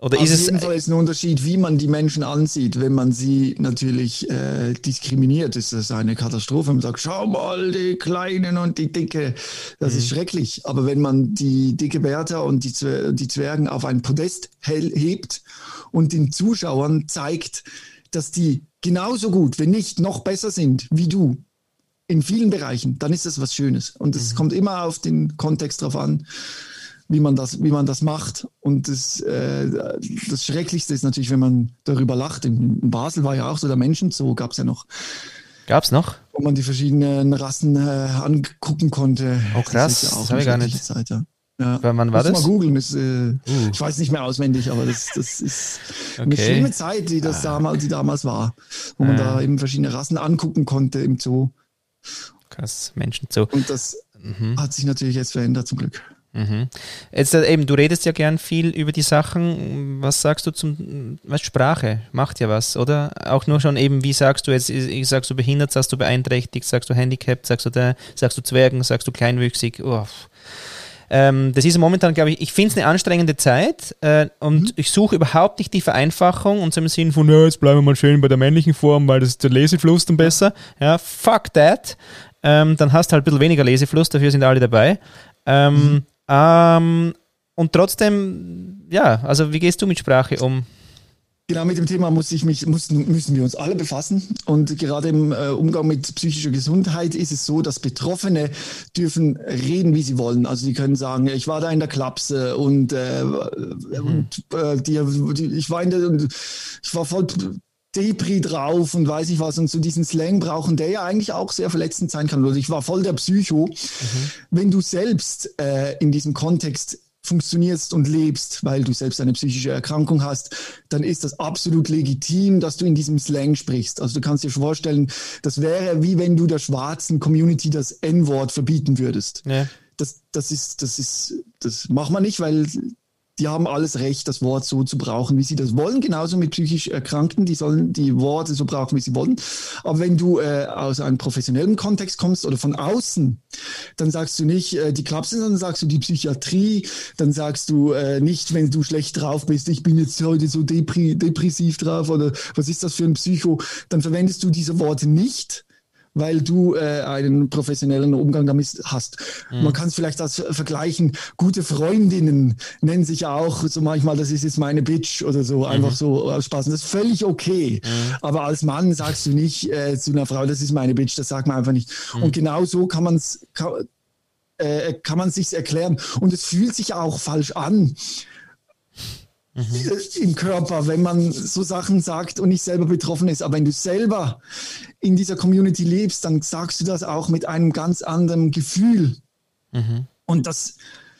Oder ist Auf jeden Fall ist ein Unterschied, wie man die Menschen ansieht. Wenn man sie natürlich äh, diskriminiert, ist das eine Katastrophe. Man sagt, schau mal, die Kleinen und die Dicke. Das mhm. ist schrecklich. Aber wenn man die dicke Bertha und die, Zwer die Zwergen auf ein Podest hebt und den Zuschauern zeigt, dass die genauso gut, wenn nicht noch besser sind wie du, in vielen Bereichen, dann ist das was Schönes. Und es mhm. kommt immer auf den Kontext drauf an wie man das, wie man das macht. Und das, äh, das Schrecklichste ist natürlich, wenn man darüber lacht. In, in Basel war ja auch so der Menschenzoo, gab es ja noch. Gab es noch? Wo man die verschiedenen Rassen äh, angucken konnte. Oh krass, das, ja das habe ich gar nicht. Zeit, ja. Ja. Wann war das? Mal googeln. Äh, uh. Ich weiß nicht mehr auswendig, aber das, das ist okay. eine schlimme Zeit, die das ah. damals, die damals war, wo man ah. da eben verschiedene Rassen angucken konnte im Zoo. Krass, Menschenzoo. Und das mhm. hat sich natürlich jetzt verändert zum Glück. Mhm. Jetzt äh, eben, du redest ja gern viel über die Sachen. Was sagst du zum, was Sprache macht ja was, oder? Auch nur schon eben, wie sagst du jetzt, sagst du behindert, sagst du beeinträchtigt, sagst du handicapped, sagst du da, sagst du Zwergen, sagst du kleinwüchsig. Oh. Ähm, das ist momentan, glaube ich, ich finde es eine anstrengende Zeit äh, und mhm. ich suche überhaupt nicht die Vereinfachung und so im Sinn von, ja, jetzt bleiben wir mal schön bei der männlichen Form, weil das ist der Lesefluss dann besser. Ja, fuck that. Ähm, dann hast du halt ein bisschen weniger Lesefluss, dafür sind alle dabei. Ähm, mhm. Ähm, und trotzdem, ja, also wie gehst du mit Sprache um? Genau, mit dem Thema muss ich mich, muss, müssen wir uns alle befassen. Und gerade im äh, Umgang mit psychischer Gesundheit ist es so, dass Betroffene dürfen reden, wie sie wollen. Also sie können sagen, ich war da in der Klapse und, äh, mhm. und äh, die, die, ich war in der, ich war voll Depri drauf und weiß ich was und so diesen Slang brauchen, der ja eigentlich auch sehr verletzend sein kann. Also ich war voll der Psycho. Mhm. Wenn du selbst äh, in diesem Kontext funktionierst und lebst, weil du selbst eine psychische Erkrankung hast, dann ist das absolut legitim, dass du in diesem Slang sprichst. Also du kannst dir vorstellen, das wäre wie wenn du der schwarzen Community das N-Wort verbieten würdest. Ja. Das, das ist, das ist, das macht man nicht, weil die haben alles Recht, das Wort so zu brauchen, wie sie das wollen. Genauso mit psychisch Erkrankten, die sollen die Worte so brauchen, wie sie wollen. Aber wenn du äh, aus einem professionellen Kontext kommst oder von außen, dann sagst du nicht äh, die Klapse, sondern sagst du die Psychiatrie. Dann sagst du äh, nicht, wenn du schlecht drauf bist, ich bin jetzt heute so depri depressiv drauf oder was ist das für ein Psycho. Dann verwendest du diese Worte nicht weil du äh, einen professionellen Umgang damit hast. Mhm. Man kann es vielleicht als vergleichen, gute Freundinnen nennen sich auch so manchmal, das ist jetzt meine Bitch oder so, einfach mhm. so aus Spaß. Und das ist völlig okay. Mhm. Aber als Mann sagst du nicht äh, zu einer Frau, das ist meine Bitch, das sagt man einfach nicht. Mhm. Und genau so kann man es kann, äh, kann man sich erklären. Und es fühlt sich auch falsch an mhm. im Körper, wenn man so Sachen sagt und nicht selber betroffen ist. Aber wenn du selber in dieser Community lebst, dann sagst du das auch mit einem ganz anderen Gefühl. Mhm. Und das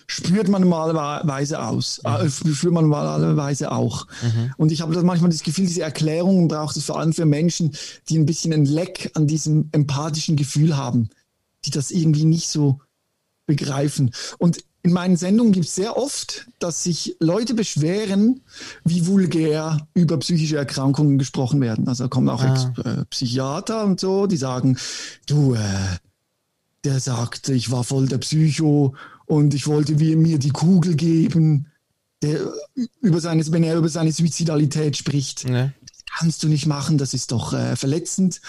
spürt man normalerweise aus, mhm. äh, spürt man normalerweise auch. Mhm. Und ich habe manchmal das Gefühl, diese Erklärungen braucht es vor allem für Menschen, die ein bisschen ein Leck an diesem empathischen Gefühl haben, die das irgendwie nicht so begreifen. Und in meinen Sendungen gibt es sehr oft, dass sich Leute beschweren, wie vulgär über psychische Erkrankungen gesprochen werden. Also kommen auch ah. äh, Psychiater und so, die sagen, du, äh, der sagt, ich war voll der Psycho und ich wollte mir die Kugel geben. Der, über seine, wenn er über seine Suizidalität spricht. Nee. Das kannst du nicht machen, das ist doch äh, verletzend.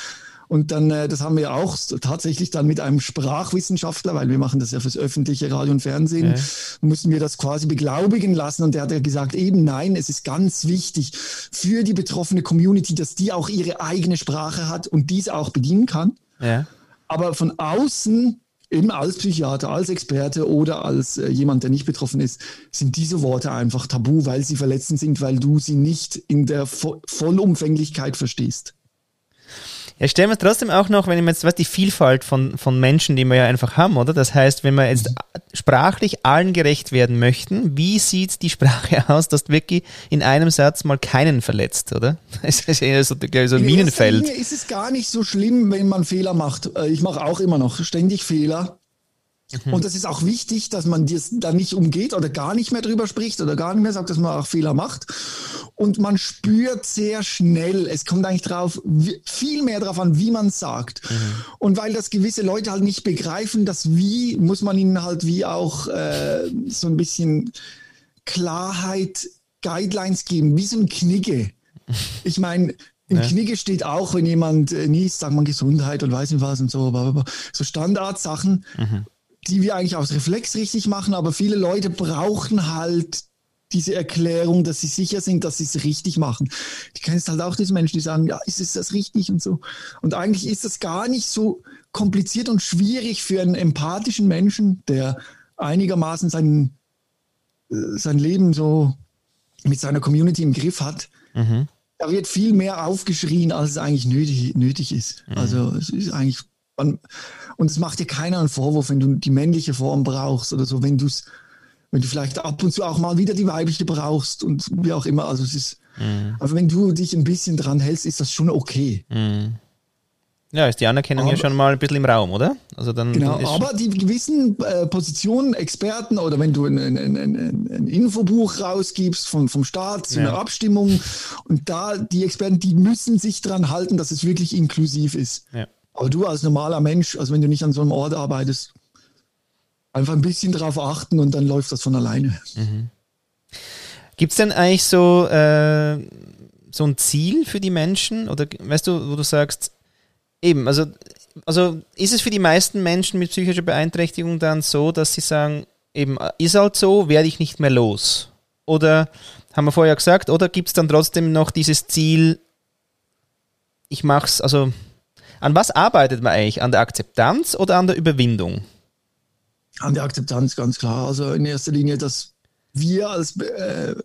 Und dann, äh, das haben wir auch tatsächlich dann mit einem Sprachwissenschaftler, weil wir machen das ja fürs öffentliche Radio und Fernsehen, ja. mussten wir das quasi beglaubigen lassen. Und der hat ja gesagt, eben nein, es ist ganz wichtig für die betroffene Community, dass die auch ihre eigene Sprache hat und dies auch bedienen kann. Ja. Aber von außen eben als Psychiater, als Experte oder als äh, jemand, der nicht betroffen ist, sind diese Worte einfach tabu, weil sie verletzend sind, weil du sie nicht in der Vo Vollumfänglichkeit verstehst. Ja, stellen wir trotzdem auch noch, wenn ich jetzt, was die Vielfalt von, von Menschen, die wir ja einfach haben, oder? Das heißt, wenn wir jetzt sprachlich allen gerecht werden möchten, wie sieht die Sprache aus, dass du wirklich in einem Satz mal keinen verletzt, oder? Das ist eher so, glaube ich, so ein in Minenfeld. In ist es gar nicht so schlimm, wenn man Fehler macht. Äh, ich mache auch immer noch ständig Fehler. Mhm. Und das ist auch wichtig, dass man das da nicht umgeht oder gar nicht mehr drüber spricht oder gar nicht mehr sagt, dass man auch Fehler macht. Und man spürt sehr schnell, es kommt eigentlich drauf, viel mehr darauf an, wie man sagt. Mhm. Und weil das gewisse Leute halt nicht begreifen, das Wie, muss man ihnen halt wie auch äh, so ein bisschen Klarheit, Guidelines geben, wie so ein Knigge. Ich meine, im ja. Knigge steht auch, wenn jemand äh, niest, sagt man Gesundheit und weiß nicht was und so, so Standardsachen. Mhm die wir eigentlich aus Reflex richtig machen, aber viele Leute brauchen halt diese Erklärung, dass sie sicher sind, dass sie es richtig machen. Die kennst halt auch diese Menschen, die sagen, ja, ist es das richtig und so. Und eigentlich ist das gar nicht so kompliziert und schwierig für einen empathischen Menschen, der einigermaßen sein, äh, sein Leben so mit seiner Community im Griff hat. Mhm. Da wird viel mehr aufgeschrien, als es eigentlich nötig, nötig ist. Mhm. Also es ist eigentlich man, und es macht dir keiner einen Vorwurf, wenn du die männliche Form brauchst oder so, wenn du es, wenn du vielleicht ab und zu auch mal wieder die weibliche brauchst und wie auch immer. Also es ist, mhm. aber wenn du dich ein bisschen dran hältst, ist das schon okay. Mhm. Ja, ist die Anerkennung aber, ja schon mal ein bisschen im Raum, oder? Also dann, genau, dann aber die gewissen äh, Positionen, Experten oder wenn du ein, ein, ein, ein Infobuch rausgibst von, vom Staat zu ja. einer Abstimmung und da die Experten, die müssen sich dran halten, dass es wirklich inklusiv ist. Ja. Aber du als normaler Mensch, also wenn du nicht an so einem Ort arbeitest, einfach ein bisschen drauf achten und dann läuft das von alleine. Mhm. Gibt es denn eigentlich so, äh, so ein Ziel für die Menschen? Oder weißt du, wo du sagst, eben, also, also ist es für die meisten Menschen mit psychischer Beeinträchtigung dann so, dass sie sagen, eben, ist halt so, werde ich nicht mehr los? Oder haben wir vorher gesagt, oder gibt es dann trotzdem noch dieses Ziel, ich mache es, also an was arbeitet man eigentlich? An der Akzeptanz oder an der Überwindung? An der Akzeptanz, ganz klar. Also in erster Linie, dass wir als, äh,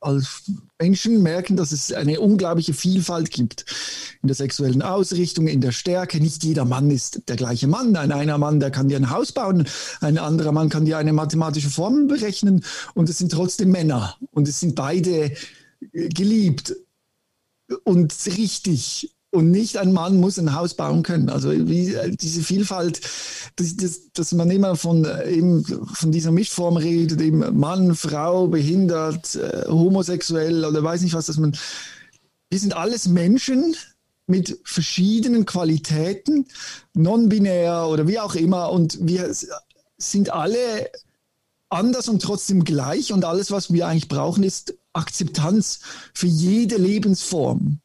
als Menschen merken, dass es eine unglaubliche Vielfalt gibt in der sexuellen Ausrichtung, in der Stärke. Nicht jeder Mann ist der gleiche Mann. Ein einer Mann, der kann dir ein Haus bauen, ein anderer Mann kann dir eine mathematische Formel berechnen und es sind trotzdem Männer und es sind beide geliebt und richtig und nicht ein Mann muss ein Haus bauen können. Also wie, diese Vielfalt, dass, dass, dass man immer von, eben von dieser Mischform redet, eben Mann, Frau, behindert, äh, homosexuell oder weiß nicht was, dass man, wir sind alles Menschen mit verschiedenen Qualitäten, non-binär oder wie auch immer. Und wir sind alle anders und trotzdem gleich. Und alles, was wir eigentlich brauchen, ist Akzeptanz für jede Lebensform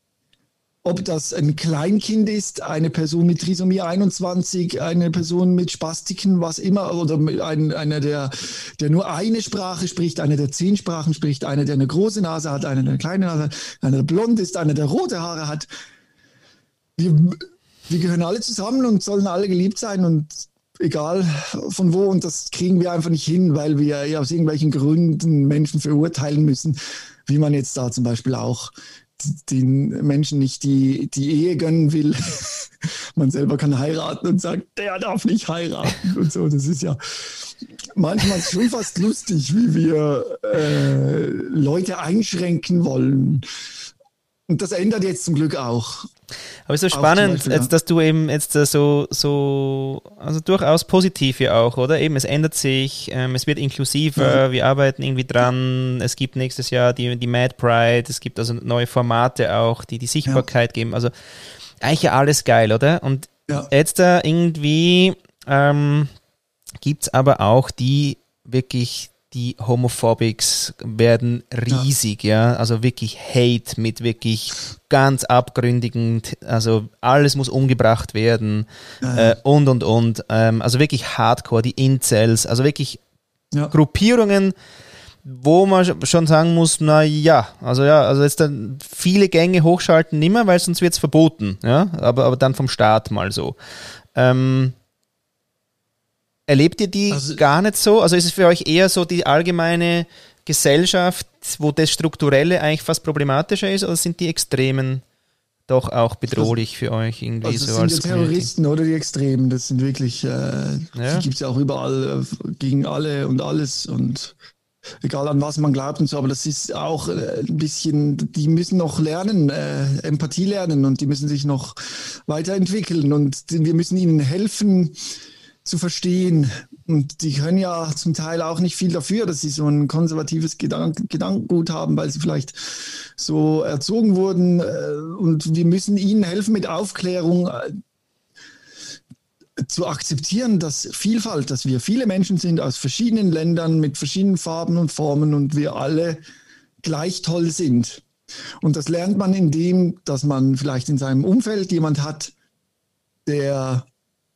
ob das ein Kleinkind ist, eine Person mit Trisomie 21, eine Person mit Spastiken, was immer, oder ein, einer, der, der nur eine Sprache spricht, einer, der zehn Sprachen spricht, einer, der eine große Nase hat, einer, der eine kleine Nase hat, einer, der blond ist, einer, der rote Haare hat. Wir, wir gehören alle zusammen und sollen alle geliebt sein und egal von wo. Und das kriegen wir einfach nicht hin, weil wir aus irgendwelchen Gründen Menschen verurteilen müssen, wie man jetzt da zum Beispiel auch den Menschen nicht die, die Ehe gönnen will. Man selber kann heiraten und sagt, der darf nicht heiraten und so. Das ist ja manchmal schon fast lustig, wie wir äh, Leute einschränken wollen. Und das ändert jetzt zum Glück auch. Aber es ist so spannend, Beispiel, jetzt, dass du eben jetzt so, so, also durchaus positiv ja auch, oder? Eben, es ändert sich, ähm, es wird inklusiver, ja. wir arbeiten irgendwie dran, es gibt nächstes Jahr die, die Mad Pride, es gibt also neue Formate auch, die die Sichtbarkeit ja. geben. Also eigentlich ja alles geil, oder? Und ja. jetzt da irgendwie ähm, gibt es aber auch die wirklich die Homophobics werden riesig, ja. ja. Also wirklich Hate mit wirklich ganz abgründigen, also alles muss umgebracht werden ja. äh, und und und. Ähm, also wirklich Hardcore, die Incels, also wirklich ja. Gruppierungen, wo man schon sagen muss, na ja, also ja, also jetzt dann viele Gänge hochschalten nimmer, weil sonst wird es verboten, ja, aber, aber dann vom Staat mal so. Ähm, Erlebt ihr die also, gar nicht so? Also ist es für euch eher so die allgemeine Gesellschaft, wo das Strukturelle eigentlich fast problematischer ist, oder sind die Extremen doch auch bedrohlich für euch irgendwie also so sind als die Terroristen oder die Extremen, das sind wirklich, äh, ja. die gibt es ja auch überall äh, gegen alle und alles und egal an was man glaubt und so, aber das ist auch äh, ein bisschen, die müssen noch lernen, äh, Empathie lernen und die müssen sich noch weiterentwickeln und wir müssen ihnen helfen, zu verstehen. Und die können ja zum Teil auch nicht viel dafür, dass sie so ein konservatives Gedank Gedankengut haben, weil sie vielleicht so erzogen wurden. Äh, und wir müssen ihnen helfen mit Aufklärung äh, zu akzeptieren, dass Vielfalt, dass wir viele Menschen sind aus verschiedenen Ländern mit verschiedenen Farben und Formen und wir alle gleich toll sind. Und das lernt man indem, dass man vielleicht in seinem Umfeld jemand hat, der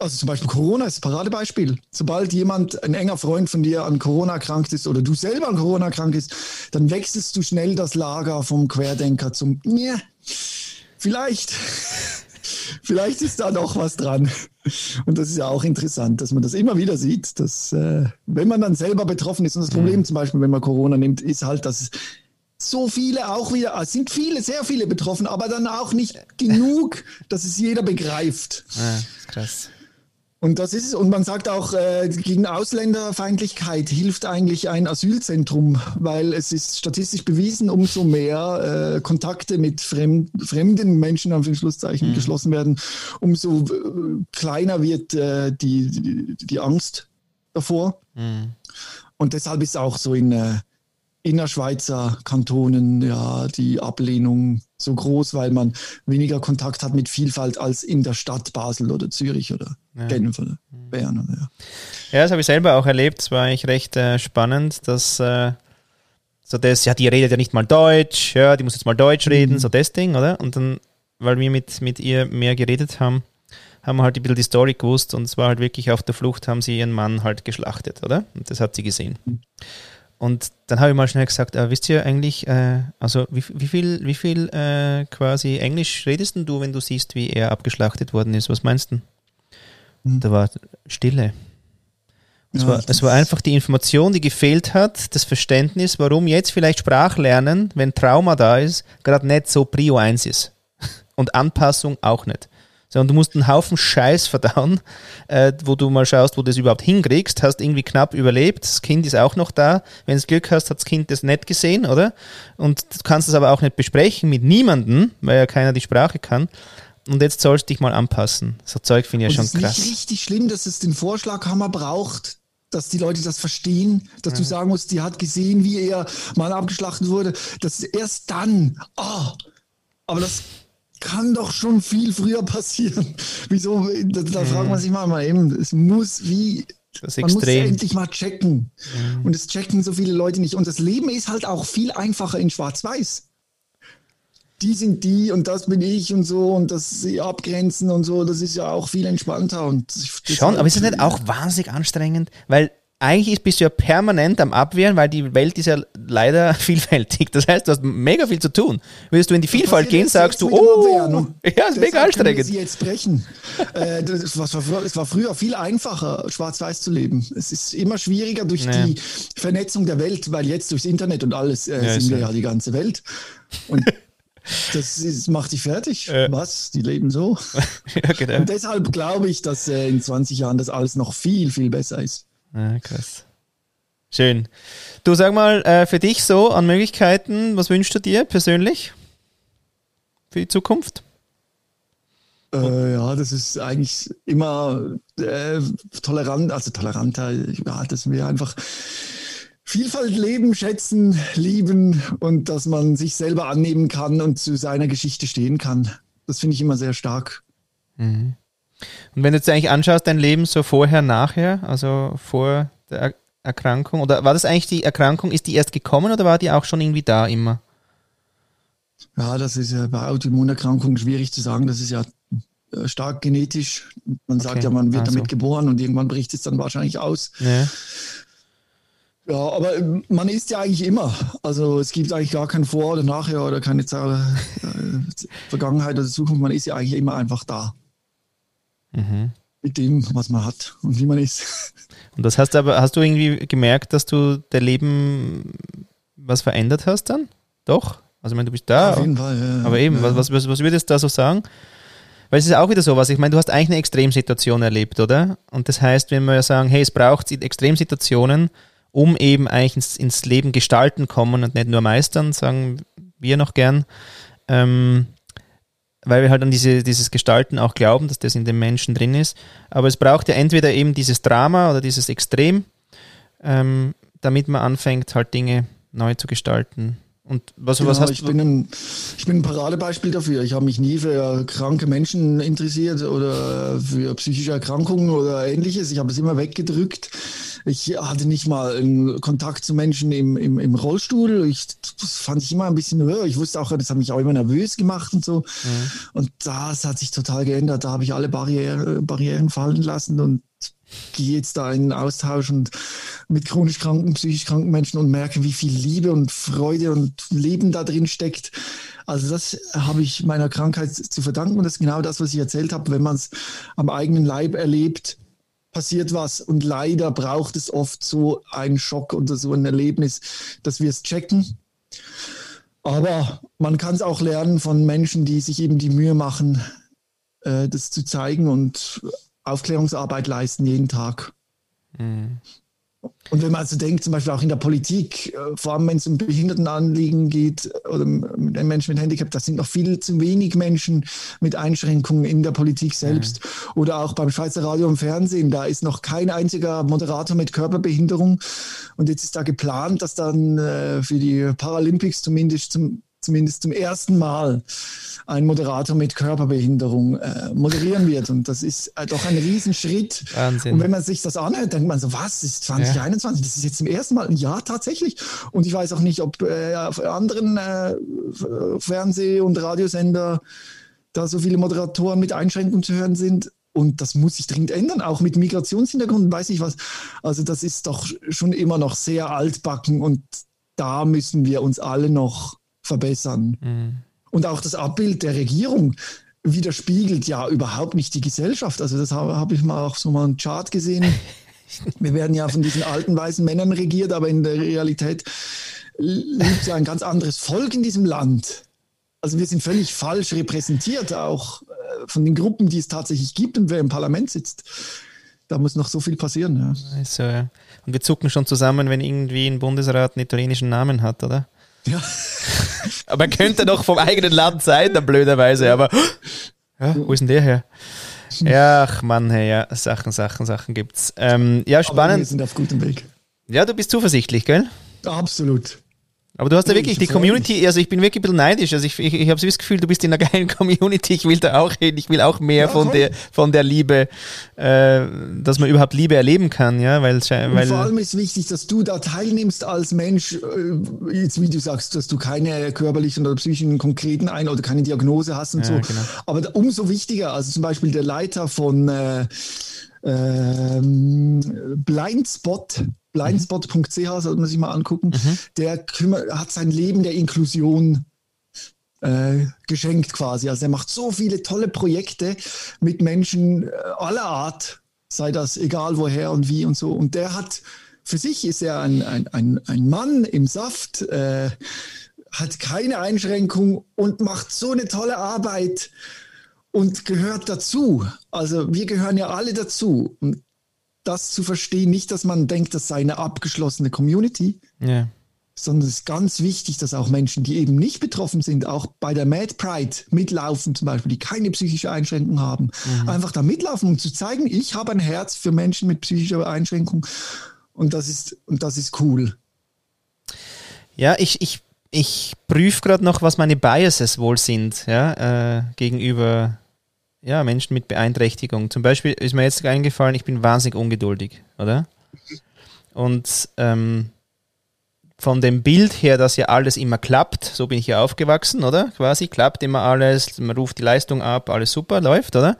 also zum Beispiel Corona ist ein Paradebeispiel. Sobald jemand, ein enger Freund von dir an Corona erkrankt ist oder du selber an Corona krank ist, dann wechselst du schnell das Lager vom Querdenker zum, ja, vielleicht, vielleicht ist da noch was dran. Und das ist ja auch interessant, dass man das immer wieder sieht, dass äh, wenn man dann selber betroffen ist, und das Problem mhm. zum Beispiel, wenn man Corona nimmt, ist halt, dass so viele auch wieder, es sind viele, sehr viele betroffen, aber dann auch nicht genug, dass es jeder begreift. Ja, krass. Und das ist es. Und man sagt auch, äh, gegen Ausländerfeindlichkeit hilft eigentlich ein Asylzentrum, weil es ist statistisch bewiesen, umso mehr äh, Kontakte mit fremd, fremden Menschen, Anführungszeichen, mhm. geschlossen werden, umso äh, kleiner wird äh, die, die, die, Angst davor. Mhm. Und deshalb ist auch so in äh, Innerschweizer Kantonen ja die Ablehnung so groß, weil man weniger Kontakt hat mit Vielfalt als in der Stadt Basel oder Zürich oder ja. Genf oder mhm. Bern. Oder, ja. ja, das habe ich selber auch erlebt. Es war eigentlich recht äh, spannend, dass äh, so das, ja, die redet ja nicht mal Deutsch, ja, die muss jetzt mal Deutsch reden, mhm. so das Ding, oder? Und dann, weil wir mit, mit ihr mehr geredet haben, haben wir halt ein bisschen die Story gewusst und es war halt wirklich auf der Flucht, haben sie ihren Mann halt geschlachtet, oder? Und das hat sie gesehen. Mhm. Und dann habe ich mal schnell gesagt, äh, wisst ihr eigentlich, äh, also wie, wie, viel, wie viel äh, quasi Englisch redest du, wenn du siehst, wie er abgeschlachtet worden ist? Was meinst du? Hm. Da war Stille. Es, war, es war einfach die Information, die gefehlt hat, das Verständnis, warum jetzt vielleicht Sprachlernen, wenn Trauma da ist, gerade nicht so Prio 1 ist. Und Anpassung auch nicht sondern du musst einen Haufen Scheiß verdauen, äh, wo du mal schaust, wo du das überhaupt hinkriegst, hast irgendwie knapp überlebt, das Kind ist auch noch da, wenn du Glück hast, hat das Kind das nicht gesehen, oder? Und du kannst es aber auch nicht besprechen mit niemandem, weil ja keiner die Sprache kann. Und jetzt sollst du dich mal anpassen. So Zeug finde ich ja schon krass. Es ist nicht richtig schlimm, dass es den Vorschlaghammer braucht, dass die Leute das verstehen, dass ja. du sagen musst, die hat gesehen, wie er mal abgeschlachtet wurde. Das ist erst dann. Oh, aber das kann doch schon viel früher passieren. Wieso? Da, da mhm. fragt man sich mal, mal eben, es muss wie. Das man extrem. muss endlich mal checken. Mhm. Und es checken so viele Leute nicht. Und das Leben ist halt auch viel einfacher in Schwarz-Weiß. Die sind die und das bin ich und so und das sie abgrenzen und so, das ist ja auch viel entspannter. Und Schon, aber ist das nicht auch wahnsinnig anstrengend? Weil eigentlich bist du ja permanent am Abwehren, weil die Welt ist ja leider vielfältig. Das heißt, du hast mega viel zu tun. Willst du in die Vielfalt gehen, sagst du, oh, ja, ist mega anstrengend. Sie jetzt brechen. äh, das war, es war früher viel einfacher, schwarz-weiß zu leben. Es ist immer schwieriger durch nee. die Vernetzung der Welt, weil jetzt durchs Internet und alles äh, ja, sind wir ja die ganze Welt. Und Das ist, macht dich fertig. Äh. Was? Die leben so. ja, genau. Und deshalb glaube ich, dass äh, in 20 Jahren das alles noch viel, viel besser ist. Ja, krass. Schön. Du sag mal, äh, für dich so an Möglichkeiten, was wünschst du dir persönlich für die Zukunft? Äh, ja, das ist eigentlich immer äh, tolerant, also toleranter, ja, dass wir einfach Vielfalt leben, schätzen, lieben und dass man sich selber annehmen kann und zu seiner Geschichte stehen kann. Das finde ich immer sehr stark. Mhm. Und wenn du jetzt eigentlich anschaust, dein Leben so vorher, nachher, also vor der Erkrankung? Oder war das eigentlich die Erkrankung, ist die erst gekommen oder war die auch schon irgendwie da immer? Ja, das ist ja bei Autoimmunerkrankungen schwierig zu sagen. Das ist ja äh, stark genetisch. Man sagt okay. ja, man wird also. damit geboren und irgendwann bricht es dann wahrscheinlich aus. Ja. Ja, aber ähm, man ist ja eigentlich immer. Also es gibt eigentlich gar kein Vor- oder Nachher oder keine äh, Vergangenheit oder Zukunft. Man ist ja eigentlich immer einfach da. Mhm. Mit dem, was man hat und wie man ist. Und das heißt aber, hast du irgendwie gemerkt, dass du dein Leben was verändert hast dann? Doch? Also ich meine, du bist da. Auf jeden Fall, ja. Aber eben, ja. was, was, was würdest du da so sagen? Weil es ist auch wieder so was, ich meine, du hast eigentlich eine Extremsituation erlebt, oder? Und das heißt, wenn wir sagen, hey, es braucht Extremsituationen, um eben eigentlich ins, ins Leben gestalten kommen und nicht nur meistern, sagen wir noch gern, ähm, weil wir halt an diese, dieses Gestalten auch glauben, dass das in den Menschen drin ist. Aber es braucht ja entweder eben dieses Drama oder dieses Extrem, ähm, damit man anfängt, halt Dinge neu zu gestalten. Und was, genau, was hast ich? Bin ein, ich bin ein Paradebeispiel dafür. Ich habe mich nie für kranke Menschen interessiert oder für psychische Erkrankungen oder ähnliches. Ich habe es immer weggedrückt. Ich hatte nicht mal einen Kontakt zu Menschen im, im, im Rollstuhl. Ich, das fand ich immer ein bisschen höher. Ich wusste auch, das hat mich auch immer nervös gemacht und so. Mhm. Und das hat sich total geändert. Da habe ich alle Barriere, Barrieren fallen lassen und gehe jetzt da in Austausch und mit chronisch kranken, psychisch kranken Menschen und merke, wie viel Liebe und Freude und Leben da drin steckt. Also das habe ich meiner Krankheit zu verdanken und das ist genau das, was ich erzählt habe. Wenn man es am eigenen Leib erlebt, passiert was und leider braucht es oft so einen Schock oder so ein Erlebnis, dass wir es checken. Aber man kann es auch lernen von Menschen, die sich eben die Mühe machen, äh, das zu zeigen und Aufklärungsarbeit leisten jeden Tag. Mhm. Und wenn man also denkt, zum Beispiel auch in der Politik, äh, vor allem wenn es um Behindertenanliegen geht oder mit Menschen mit Handicap, da sind noch viel zu wenig Menschen mit Einschränkungen in der Politik selbst. Mhm. Oder auch beim Schweizer Radio und Fernsehen, da ist noch kein einziger Moderator mit Körperbehinderung. Und jetzt ist da geplant, dass dann äh, für die Paralympics zumindest zum zumindest zum ersten Mal ein Moderator mit Körperbehinderung äh, moderieren wird. Und das ist äh, doch ein Riesenschritt. Wahnsinn. Und wenn man sich das anhört, denkt man so, was ist 2021? Ja. Das ist jetzt zum ersten Mal. Ja, tatsächlich. Und ich weiß auch nicht, ob äh, auf anderen äh, Fernseh- und Radiosender da so viele Moderatoren mit Einschränkungen zu hören sind. Und das muss sich dringend ändern, auch mit Migrationshintergrund, weiß ich was. Also das ist doch schon immer noch sehr altbacken und da müssen wir uns alle noch verbessern. Mhm. Und auch das Abbild der Regierung widerspiegelt ja überhaupt nicht die Gesellschaft. Also das habe, habe ich mal auch so mal einen Chart gesehen. Wir werden ja von diesen alten weißen Männern regiert, aber in der Realität lebt ja ein ganz anderes Volk in diesem Land. Also wir sind völlig falsch repräsentiert, auch äh, von den Gruppen, die es tatsächlich gibt und wer im Parlament sitzt. Da muss noch so viel passieren. Ja. Also, und wir zucken schon zusammen, wenn irgendwie ein Bundesrat einen italienischen Namen hat, oder? Ja. aber könnte doch vom eigenen Land sein, dann blöderweise, aber ja, wo ist denn der her? Ja, ach Mann, hey, ja, Sachen, Sachen, Sachen gibt's. Ähm, ja, spannend. Aber wir sind auf gutem Weg. Ja, du bist zuversichtlich, gell? Absolut. Aber du hast ja wirklich die Community, also ich bin wirklich ein bisschen neidisch. Also ich, ich, ich habe so das Gefühl, du bist in einer geilen Community. Ich will da auch hin. Ich will auch mehr ja, von der von der Liebe, äh, dass man überhaupt Liebe erleben kann, ja, weil, weil vor allem ist wichtig, dass du da teilnimmst als Mensch. Äh, jetzt wie du sagst, dass du keine körperlichen oder psychischen konkreten ein oder keine Diagnose hast und ja, so. Genau. Aber umso wichtiger, also zum Beispiel der Leiter von äh, ähm, Blindspot blindspot.ch sollte man sich mal angucken. Mhm. Der kümmert, hat sein Leben der Inklusion äh, geschenkt quasi. Also er macht so viele tolle Projekte mit Menschen äh, aller Art, sei das egal woher und wie und so. Und der hat, für sich ist er ein, ein, ein, ein Mann im Saft, äh, hat keine Einschränkung und macht so eine tolle Arbeit und gehört dazu. Also wir gehören ja alle dazu. Und das zu verstehen. Nicht, dass man denkt, das sei eine abgeschlossene Community, ja. sondern es ist ganz wichtig, dass auch Menschen, die eben nicht betroffen sind, auch bei der Mad Pride mitlaufen, zum Beispiel, die keine psychische Einschränkung haben, mhm. einfach da mitlaufen, um zu zeigen, ich habe ein Herz für Menschen mit psychischer Einschränkung und das ist, und das ist cool. Ja, ich, ich, ich prüfe gerade noch, was meine Biases wohl sind, ja, äh, gegenüber ja, Menschen mit Beeinträchtigung. Zum Beispiel ist mir jetzt eingefallen, ich bin wahnsinnig ungeduldig, oder? Und ähm, von dem Bild her, dass ja alles immer klappt, so bin ich ja aufgewachsen, oder? Quasi klappt immer alles, man ruft die Leistung ab, alles super, läuft, oder?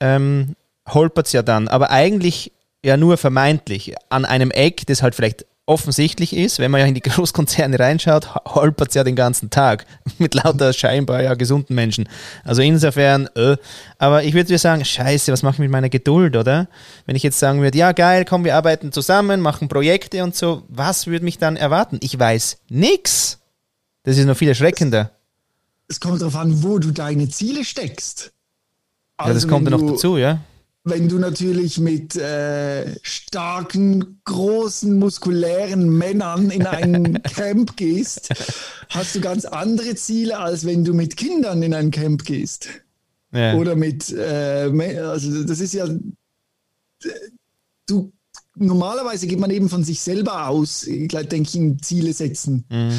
Ähm, holpert es ja dann. Aber eigentlich ja nur vermeintlich an einem Eck, das halt vielleicht offensichtlich ist, wenn man ja in die Großkonzerne reinschaut, holpert es ja den ganzen Tag mit lauter scheinbar ja gesunden Menschen. Also insofern, äh, aber ich würde dir sagen, scheiße, was mache ich mit meiner Geduld, oder? Wenn ich jetzt sagen würde, ja geil, komm, wir arbeiten zusammen, machen Projekte und so, was würde mich dann erwarten? Ich weiß nix. Das ist noch viel erschreckender. Es kommt darauf an, wo du deine Ziele steckst. Also ja, das also kommt dann noch dazu, ja wenn du natürlich mit äh, starken, großen, muskulären Männern in ein Camp gehst, hast du ganz andere Ziele, als wenn du mit Kindern in ein Camp gehst. Ja. Oder mit, äh, also das ist ja, du normalerweise geht man eben von sich selber aus, ich denke ich, in Ziele setzen. Mhm.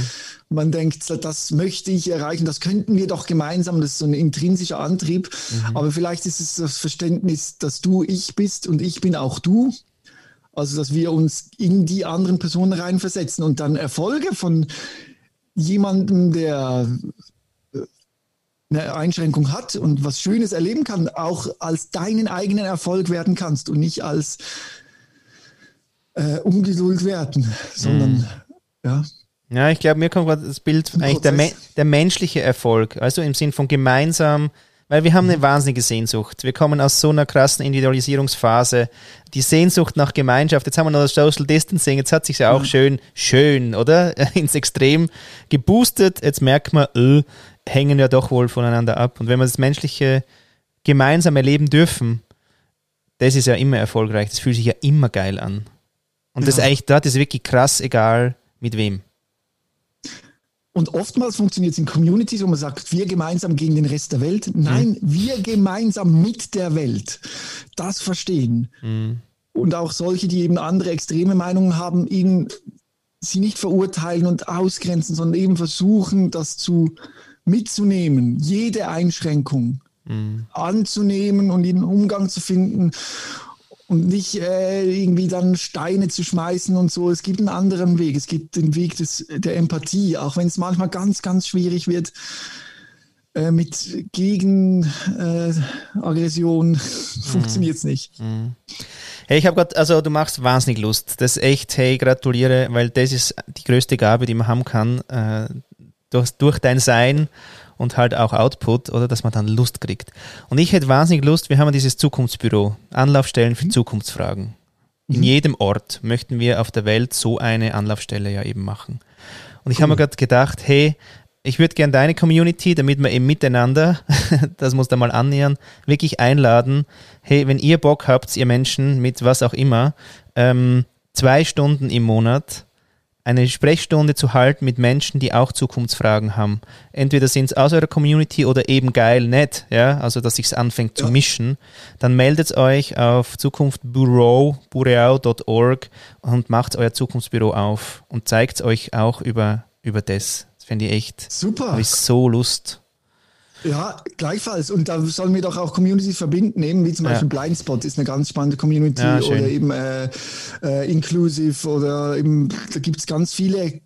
Man denkt, das möchte ich erreichen, das könnten wir doch gemeinsam, das ist so ein intrinsischer Antrieb. Mhm. Aber vielleicht ist es das Verständnis, dass du ich bist und ich bin auch du. Also, dass wir uns in die anderen Personen reinversetzen und dann Erfolge von jemandem, der äh, eine Einschränkung hat und was Schönes erleben kann, auch als deinen eigenen Erfolg werden kannst und nicht als äh, Ungeduld werden, sondern mhm. ja. Ja, ich glaube, mir kommt gerade das Bild eigentlich der, der menschliche Erfolg, also im Sinn von gemeinsam, weil wir haben eine mhm. wahnsinnige Sehnsucht. Wir kommen aus so einer krassen Individualisierungsphase. Die Sehnsucht nach Gemeinschaft. Jetzt haben wir noch das Social Distancing. Jetzt hat sich ja auch mhm. schön, schön, oder? Ins Extrem geboostet. Jetzt merkt man, äh, hängen ja doch wohl voneinander ab. Und wenn wir das Menschliche gemeinsam erleben dürfen, das ist ja immer erfolgreich. Das fühlt sich ja immer geil an. Und ja. das ist eigentlich, dort ist wirklich krass, egal mit wem. Und oftmals funktioniert es in Communities, wo man sagt, wir gemeinsam gegen den Rest der Welt. Nein, mhm. wir gemeinsam mit der Welt. Das verstehen. Mhm. Und auch solche, die eben andere extreme Meinungen haben, ihn, sie nicht verurteilen und ausgrenzen, sondern eben versuchen, das zu mitzunehmen. Jede Einschränkung mhm. anzunehmen und in Umgang zu finden und nicht äh, irgendwie dann Steine zu schmeißen und so. Es gibt einen anderen Weg. Es gibt den Weg des, der Empathie, auch wenn es manchmal ganz, ganz schwierig wird äh, mit Gegenaggression. Äh, Funktioniert es nicht. Mhm. Hey, ich habe gerade, also du machst wahnsinnig Lust. Das ist echt, hey, gratuliere, weil das ist die größte Gabe, die man haben kann. Äh, durch, durch dein Sein und halt auch Output oder dass man dann Lust kriegt. Und ich hätte wahnsinnig Lust, wir haben dieses Zukunftsbüro, Anlaufstellen für mhm. Zukunftsfragen. In mhm. jedem Ort möchten wir auf der Welt so eine Anlaufstelle ja eben machen. Und ich cool. habe mir gerade gedacht, hey, ich würde gerne deine Community, damit wir eben miteinander, das muss da mal annähern, wirklich einladen. Hey, wenn ihr Bock habt, ihr Menschen mit was auch immer, ähm, zwei Stunden im Monat eine Sprechstunde zu halten mit Menschen, die auch Zukunftsfragen haben. Entweder sind es aus eurer Community oder eben geil nett, ja, also dass sich's anfängt ja. zu mischen. Dann meldet euch auf zukunftbureau.org und macht euer Zukunftsbüro auf und zeigt euch auch über, über das. Das finde ich echt. Super. Habe ich so Lust. Ja, gleichfalls. Und da sollen wir doch auch Communities verbinden, eben wie zum Beispiel ja. Blindspot ist eine ganz spannende Community ja, oder eben äh, äh, Inclusive oder eben, da gibt es ganz viele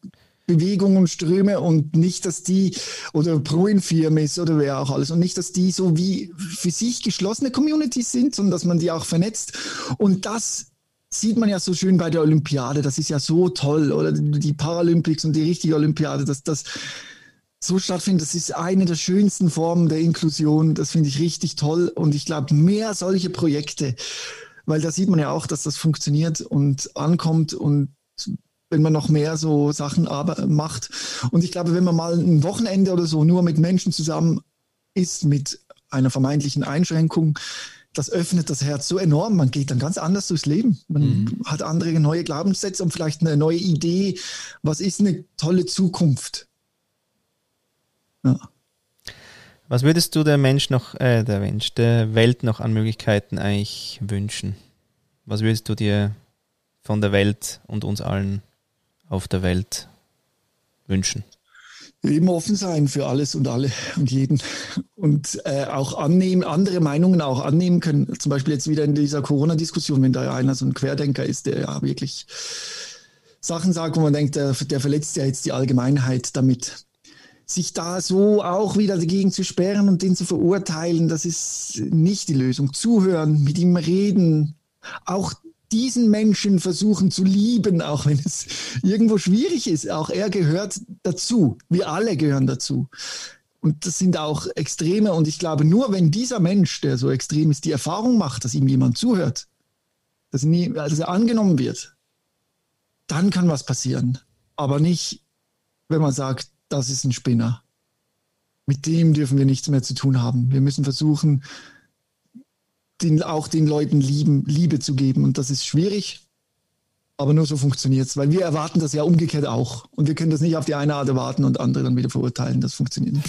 Bewegungen und Ströme und nicht, dass die oder Pro-Infirm ist oder wer auch alles und nicht, dass die so wie für sich geschlossene Communities sind, sondern dass man die auch vernetzt. Und das sieht man ja so schön bei der Olympiade. Das ist ja so toll oder die Paralympics und die richtige Olympiade, dass das so stattfindet. Das ist eine der schönsten Formen der Inklusion. Das finde ich richtig toll. Und ich glaube, mehr solche Projekte, weil da sieht man ja auch, dass das funktioniert und ankommt und wenn man noch mehr so Sachen macht. Und ich glaube, wenn man mal ein Wochenende oder so nur mit Menschen zusammen ist, mit einer vermeintlichen Einschränkung, das öffnet das Herz so enorm. Man geht dann ganz anders durchs Leben. Man mhm. hat andere neue Glaubenssätze und vielleicht eine neue Idee. Was ist eine tolle Zukunft? Ja. Was würdest du der Mensch noch, äh, der Mensch, der Welt noch an Möglichkeiten eigentlich wünschen? Was würdest du dir von der Welt und uns allen auf der Welt wünschen? Eben offen sein für alles und alle und jeden und äh, auch annehmen, andere Meinungen auch annehmen können. Zum Beispiel jetzt wieder in dieser Corona-Diskussion, wenn da einer so ein Querdenker ist, der ja wirklich Sachen sagt, wo man denkt, der, der verletzt ja jetzt die Allgemeinheit damit. Sich da so auch wieder dagegen zu sperren und den zu verurteilen, das ist nicht die Lösung. Zuhören, mit ihm reden, auch diesen Menschen versuchen zu lieben, auch wenn es irgendwo schwierig ist. Auch er gehört dazu. Wir alle gehören dazu. Und das sind auch Extreme. Und ich glaube, nur wenn dieser Mensch, der so extrem ist, die Erfahrung macht, dass ihm jemand zuhört, dass, nie, dass er angenommen wird, dann kann was passieren. Aber nicht, wenn man sagt, das ist ein Spinner. Mit dem dürfen wir nichts mehr zu tun haben. Wir müssen versuchen, den, auch den Leuten lieben, Liebe zu geben. Und das ist schwierig, aber nur so funktioniert es, weil wir erwarten das ja umgekehrt auch. Und wir können das nicht auf die eine Art erwarten und andere dann wieder verurteilen. Das funktioniert nicht.